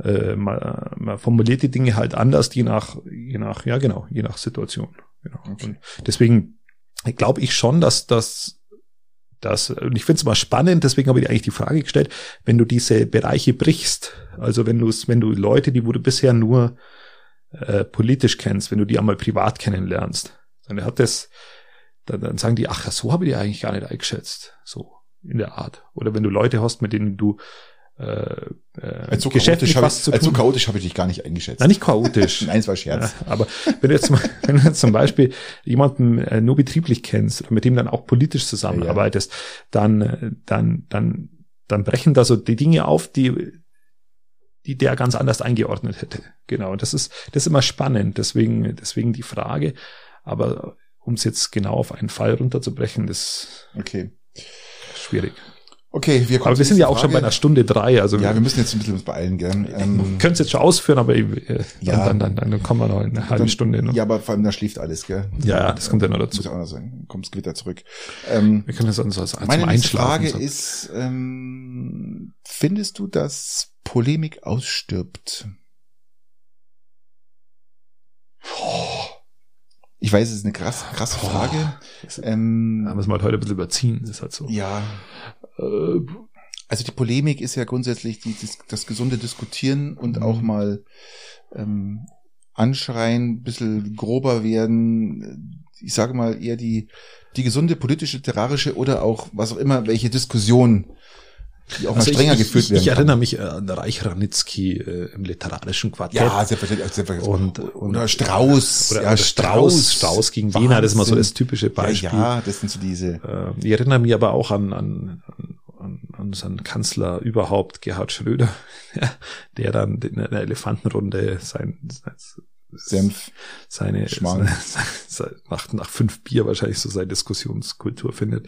äh, man, man formuliert die Dinge halt anders, je nach, je nach, ja genau, je nach Situation. Genau. Okay. Und deswegen glaube ich schon, dass das das, und ich finde es mal spannend, deswegen habe ich dir eigentlich die Frage gestellt, wenn du diese Bereiche brichst, also wenn du wenn du Leute, die wo du bisher nur äh, politisch kennst, wenn du die einmal privat kennenlernst, dann hat das, dann, dann sagen die, ach, so habe ich die eigentlich gar nicht eingeschätzt, so in der Art. Oder wenn du Leute hast, mit denen du äh, äh, Als so geschäftlich was ich, zu als so tun chaotisch habe ich dich gar nicht eingeschätzt. Nein, nicht chaotisch. <laughs> Nein, es war Scherz. Ja, aber wenn du jetzt, zum- <laughs> wenn du zum Beispiel jemanden äh, nur betrieblich kennst oder mit dem dann auch politisch zusammenarbeitest, dann, äh, dann, dann, dann brechen da so die Dinge auf, die, die der ganz anders eingeordnet hätte. Genau. Und das ist, das ist immer spannend. Deswegen, deswegen die Frage. Aber um es jetzt genau auf einen Fall runterzubrechen, ist Okay. schwierig. Okay, wir kommen Aber wir sind ja auch schon bei Frage. einer Stunde drei. Also Ja, wir müssen jetzt ein bisschen uns beeilen, gell? wir Ähm, können es jetzt schon ausführen, aber äh, Ja. dann, dann, dann, dann kommen wir noch in eine halbe dann- Stunde. Ne? ja, aber vor allem da schläft alles, gell? Ja, das kommt ja noch dazu. Muss ich auch noch sagen. Kommt's Gewitter zurück. Ähm, Wir können das sonst als, als meine Einschlafen. Frage so. ist, ähm, findest du, dass Polemik ausstirbt? Ich weiß, es ist eine krass, krasse. Frage. Das- Ähm, Da müssen wir halt heute ein bisschen überziehen, ist halt so. ja, Äh, also die Polemik ist ja grundsätzlich die, das, das gesunde Diskutieren und Mhm. auch mal ähm, anschreien, ein bisschen grober werden, ich sage mal, eher die, die gesunde politische, literarische oder auch was auch immer, welche Diskussion die auch also mal strenger ich, geführt ich, werden. Ich erinnere kann. mich an Reich Ranitzky äh, im literarischen Quartett. Ja, selbstverständlich. selbstverständlich. Und, und, oder Strauß. Oder, ja, oder Strauß. Strauß gegen Wahnsinn. Wiener, das ist mal so das typische Beispiel. Ja, ja das sind so diese. Äh, ich erinnere mich aber auch an, an, an, seinen Kanzler überhaupt, Gerhard Schröder, <laughs> der dann in einer Elefantenrunde sein, sein Senf, seine, seine, <laughs> seine, nach, nach fünf Bier wahrscheinlich so seine Diskussionskultur findet.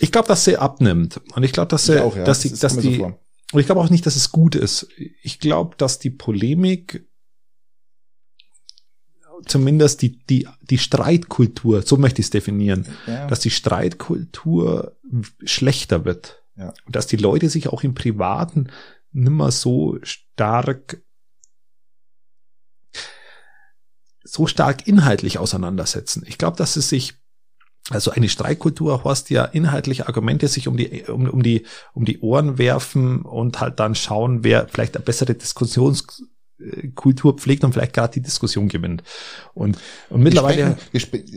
Ich glaube, dass sie abnimmt. Und ich glaube, dass sie, auch, ja. dass die, das dass die, so und ich glaube auch nicht, dass es gut ist. Ich glaube, dass die Polemik zumindest die, die, die Streitkultur, so möchte ich es definieren, ja. dass die Streitkultur schlechter wird. Ja. Dass die Leute sich auch im Privaten nimmer so stark so stark inhaltlich auseinandersetzen. Ich glaube, dass es sich also eine Streikkultur hast ja inhaltliche Argumente sich um die, um, um die, um die Ohren werfen und halt dann schauen, wer vielleicht eine bessere Diskussionskultur pflegt und vielleicht gerade die Diskussion gewinnt. Und, und mittlerweile.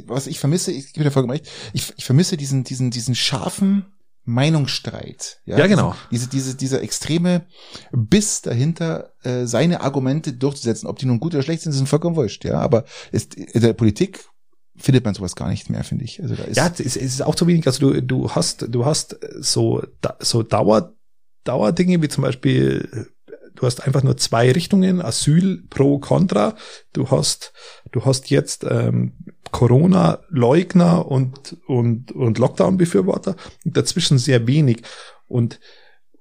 was ich vermisse, ich gebe dir vollkommen recht, ich, ich vermisse diesen, diesen, diesen scharfen Meinungsstreit. Ja, ja genau. Diese, diese, dieser extreme Biss dahinter, äh, seine Argumente durchzusetzen. Ob die nun gut oder schlecht sind, sind vollkommen wurscht, ja. Aber ist, in der Politik findet man sowas gar nicht mehr, finde ich. Also da ist ja, es ist auch zu wenig. Also du, du hast, du hast so, so Dauer, Dauerdinge wie zum Beispiel, du hast einfach nur zwei Richtungen, Asyl pro Contra. Du hast, du hast jetzt ähm, Corona-Leugner und, und, und Lockdown-Befürworter. Dazwischen sehr wenig. Und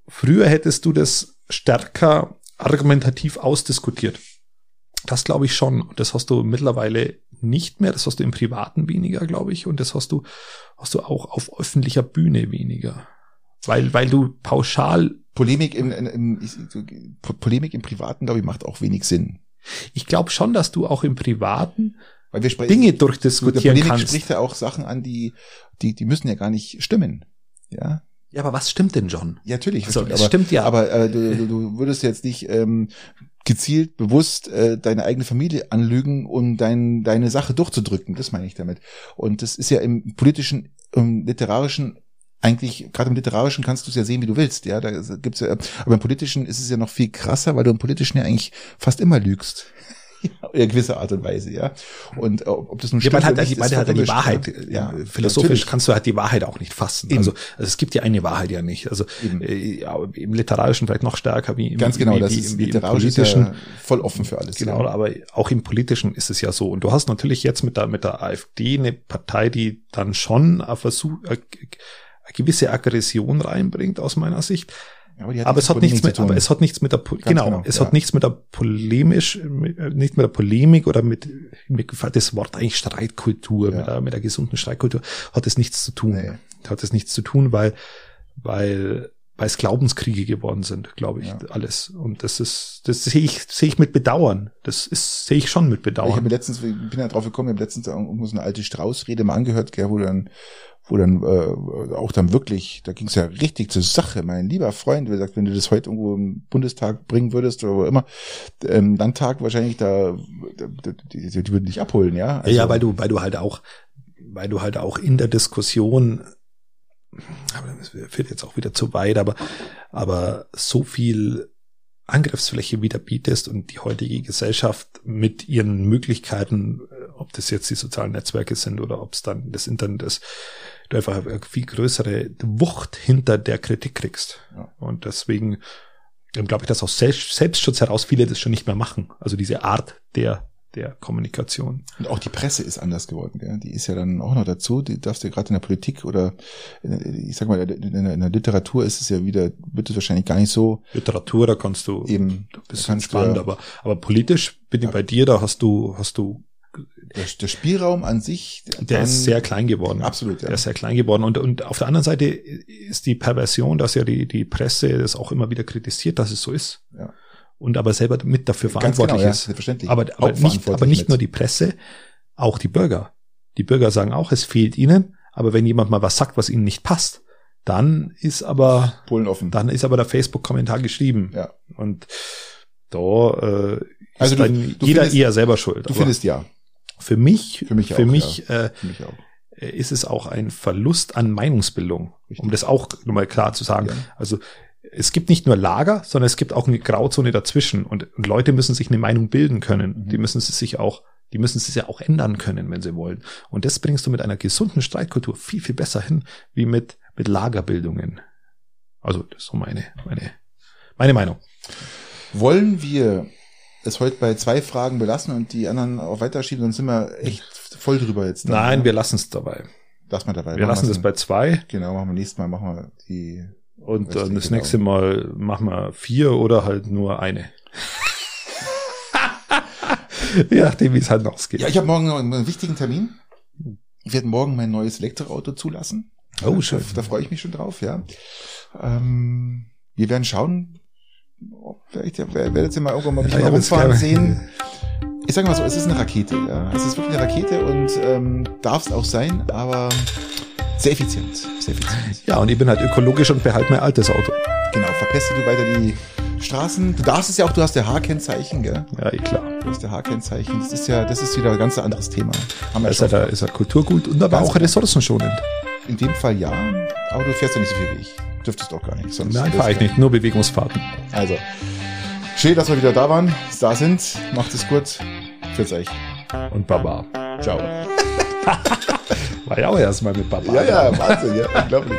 früher hättest du das stärker argumentativ ausdiskutiert. Das glaube ich schon. Und das hast du mittlerweile nicht mehr. Das hast du im Privaten weniger, glaube ich. Und das hast du, hast du auch auf öffentlicher Bühne weniger. Weil, weil du pauschal. Polemik im, im, im Polemik im Privaten, glaube ich, macht auch wenig Sinn. Ich glaube schon, dass du auch im Privaten weil wir sprechen, Dinge durchdiskutieren Polemik kannst. spricht ja auch Sachen an, die, die, die müssen ja gar nicht stimmen. Ja. Ja, aber was stimmt denn, John? Ja, natürlich. Also, es stimmt ja. Aber äh, du, du, du würdest jetzt nicht ähm, gezielt, bewusst äh, deine eigene Familie anlügen, um dein, deine Sache durchzudrücken. Das meine ich damit. Und das ist ja im politischen, im literarischen eigentlich, gerade im Literarischen kannst du es ja sehen, wie du willst, ja, da gibt's ja, aber im Politischen ist es ja noch viel krasser, weil du im Politischen ja eigentlich fast immer lügst in gewisser Art und Weise, ja. Und äh, ob das nun stimmt ja, man hat, nicht, man hat die Wahrheit. Ja, philosophisch natürlich. kannst du halt die Wahrheit auch nicht fassen. Also, also, es gibt ja eine Wahrheit ja nicht. Also äh, ja, im Literarischen vielleicht noch stärker wie im Ganz genau, wie, das wie, ist wie literarisch im politischen. Ist ja voll offen für alles. Genau, ja. aber auch im Politischen ist es ja so. Und du hast natürlich jetzt mit der mit der AfD eine Partei, die dann schon eine, Versuch, eine gewisse Aggression reinbringt aus meiner Sicht. Aber, aber es hat nichts mit, aber es hat nichts mit der, genau, genau, es ja. hat nichts mit der polemisch, nicht mit der Polemik oder mit, mir gefällt das Wort eigentlich Streitkultur, ja. mit, der, mit der gesunden Streitkultur, hat es nichts zu tun. Nee. Hat es nichts zu tun, weil, weil, weil es Glaubenskriege geworden sind, glaube ich, ja. alles. Und das ist, das sehe ich, sehe ich mit Bedauern. Das ist, sehe ich schon mit Bedauern. Ich habe letztens, ich bin ja drauf gekommen, ich habe letztens irgendwo so eine alte Straußrede mal angehört, gell, wo dann wo dann äh, auch dann wirklich, da ging es ja richtig zur Sache, mein lieber Freund, wie gesagt, wenn du das heute irgendwo im Bundestag bringen würdest oder wo immer, ähm, dann Tag wahrscheinlich da, die, die, die würden dich abholen, ja. Also, ja, weil du, weil du halt auch, weil du halt auch in der Diskussion, aber das führt jetzt auch wieder zu weit, aber, aber so viel Angriffsfläche wieder bietest und die heutige Gesellschaft mit ihren Möglichkeiten, ob das jetzt die sozialen Netzwerke sind oder ob es dann das Internet ist, du einfach eine viel größere Wucht hinter der Kritik kriegst. Ja. Und deswegen glaube ich, dass aus Selbstschutz heraus viele das schon nicht mehr machen. Also diese Art der der Kommunikation. Und auch die Presse ist anders geworden. Gell? Die ist ja dann auch noch dazu. Die darfst du ja gerade in der Politik oder ich sag mal in der, in der, Literatur ist es ja wieder wird es wahrscheinlich gar nicht so. Literatur, da kannst du eben du bist spannend, aber aber politisch bin ich bei dir. Da hast du hast du der, Spielraum an sich, der ist sehr klein geworden. Absolut, ja. Der ist sehr klein geworden. Und, und auf der anderen Seite ist die Perversion, dass ja die, die Presse das auch immer wieder kritisiert, dass es so ist. Ja. Und aber selber mit dafür verantwortlich genau, ist. Ja, selbstverständlich. Aber, aber nicht, aber nicht nur die Presse, auch die Bürger. Die Bürger sagen auch, es fehlt ihnen. Aber wenn jemand mal was sagt, was ihnen nicht passt, dann ist aber, Polen offen. dann ist aber der Facebook-Kommentar geschrieben. Ja. Und da äh, ist also du, dann du jeder findest, eher selber schuld. Du findest ja. Für mich, Für mich für auch, mich äh, Für mich auch. ist es auch ein Verlust an Meinungsbildung, Richtig. um das auch nochmal klar zu sagen. Ja. Also es gibt nicht nur Lager, sondern es gibt auch eine Grauzone dazwischen und, und Leute müssen sich eine Meinung bilden können. Mhm. Die müssen es sich auch, die müssen es ja auch ändern können, wenn sie wollen. Und das bringst du mit einer gesunden Streitkultur viel, viel besser hin, wie mit, mit Lagerbildungen. Also das ist so meine, meine, meine Meinung. Wollen wir es heute bei zwei Fragen belassen und die anderen auch weiterschieben, sonst sind wir echt voll drüber jetzt. dann, Nein, ne? wir lassen es dabei. Lass mal dabei. Wir Machen lassen es bei zwei Genau, machen wir nächstes Mal, machen wir die. und dann das genau. nächste Mal machen wir vier oder halt nur eine. <laughs> Je nachdem, wie es halt ausgeht. Ja, ich habe morgen noch einen wichtigen Termin. Ich werde morgen mein neues Elektroauto zulassen. Oh, Da- schön. Da, freue ich mich schon drauf, ja. Ähm, wir werden schauen, vielleicht, ja, wer- werdet ihr mal irgendwann mal mich Ja, mal ja, rumfahren sehen. Ich sage mal so, es ist eine Rakete, ja. Es ist wirklich eine Rakete und ähm, darf es auch sein, aber sehr effizient. Sehr effizient. Ja, und ich bin halt ökologisch und behalte mein altes Auto. Genau, verpeste du weiter die Straßen. Du darfst es ja auch, du hast der H-Kennzeichen, gell? Ja, eh klar. Du hast der H-Kennzeichen. Das ist ja, das ist wieder ein ganz anderes Thema. Haben wir Ist ja, schon. da, ist ja Kulturgut und aber Ganz auch ressourcenschonend. In dem Fall ja, aber du fährst ja nicht so viel wie ich. Dürftest doch gar nicht. Sonst Nein, fahre ich nicht. Nur Bewegungsfahrten. Also, schön, dass wir wieder da waren, da sind. Macht es gut. Fürs euch. Und Baba. Ciao. <laughs> War ja auch erstmal mit Baba. Ja, ja, Wahnsinn, ja, unglaublich.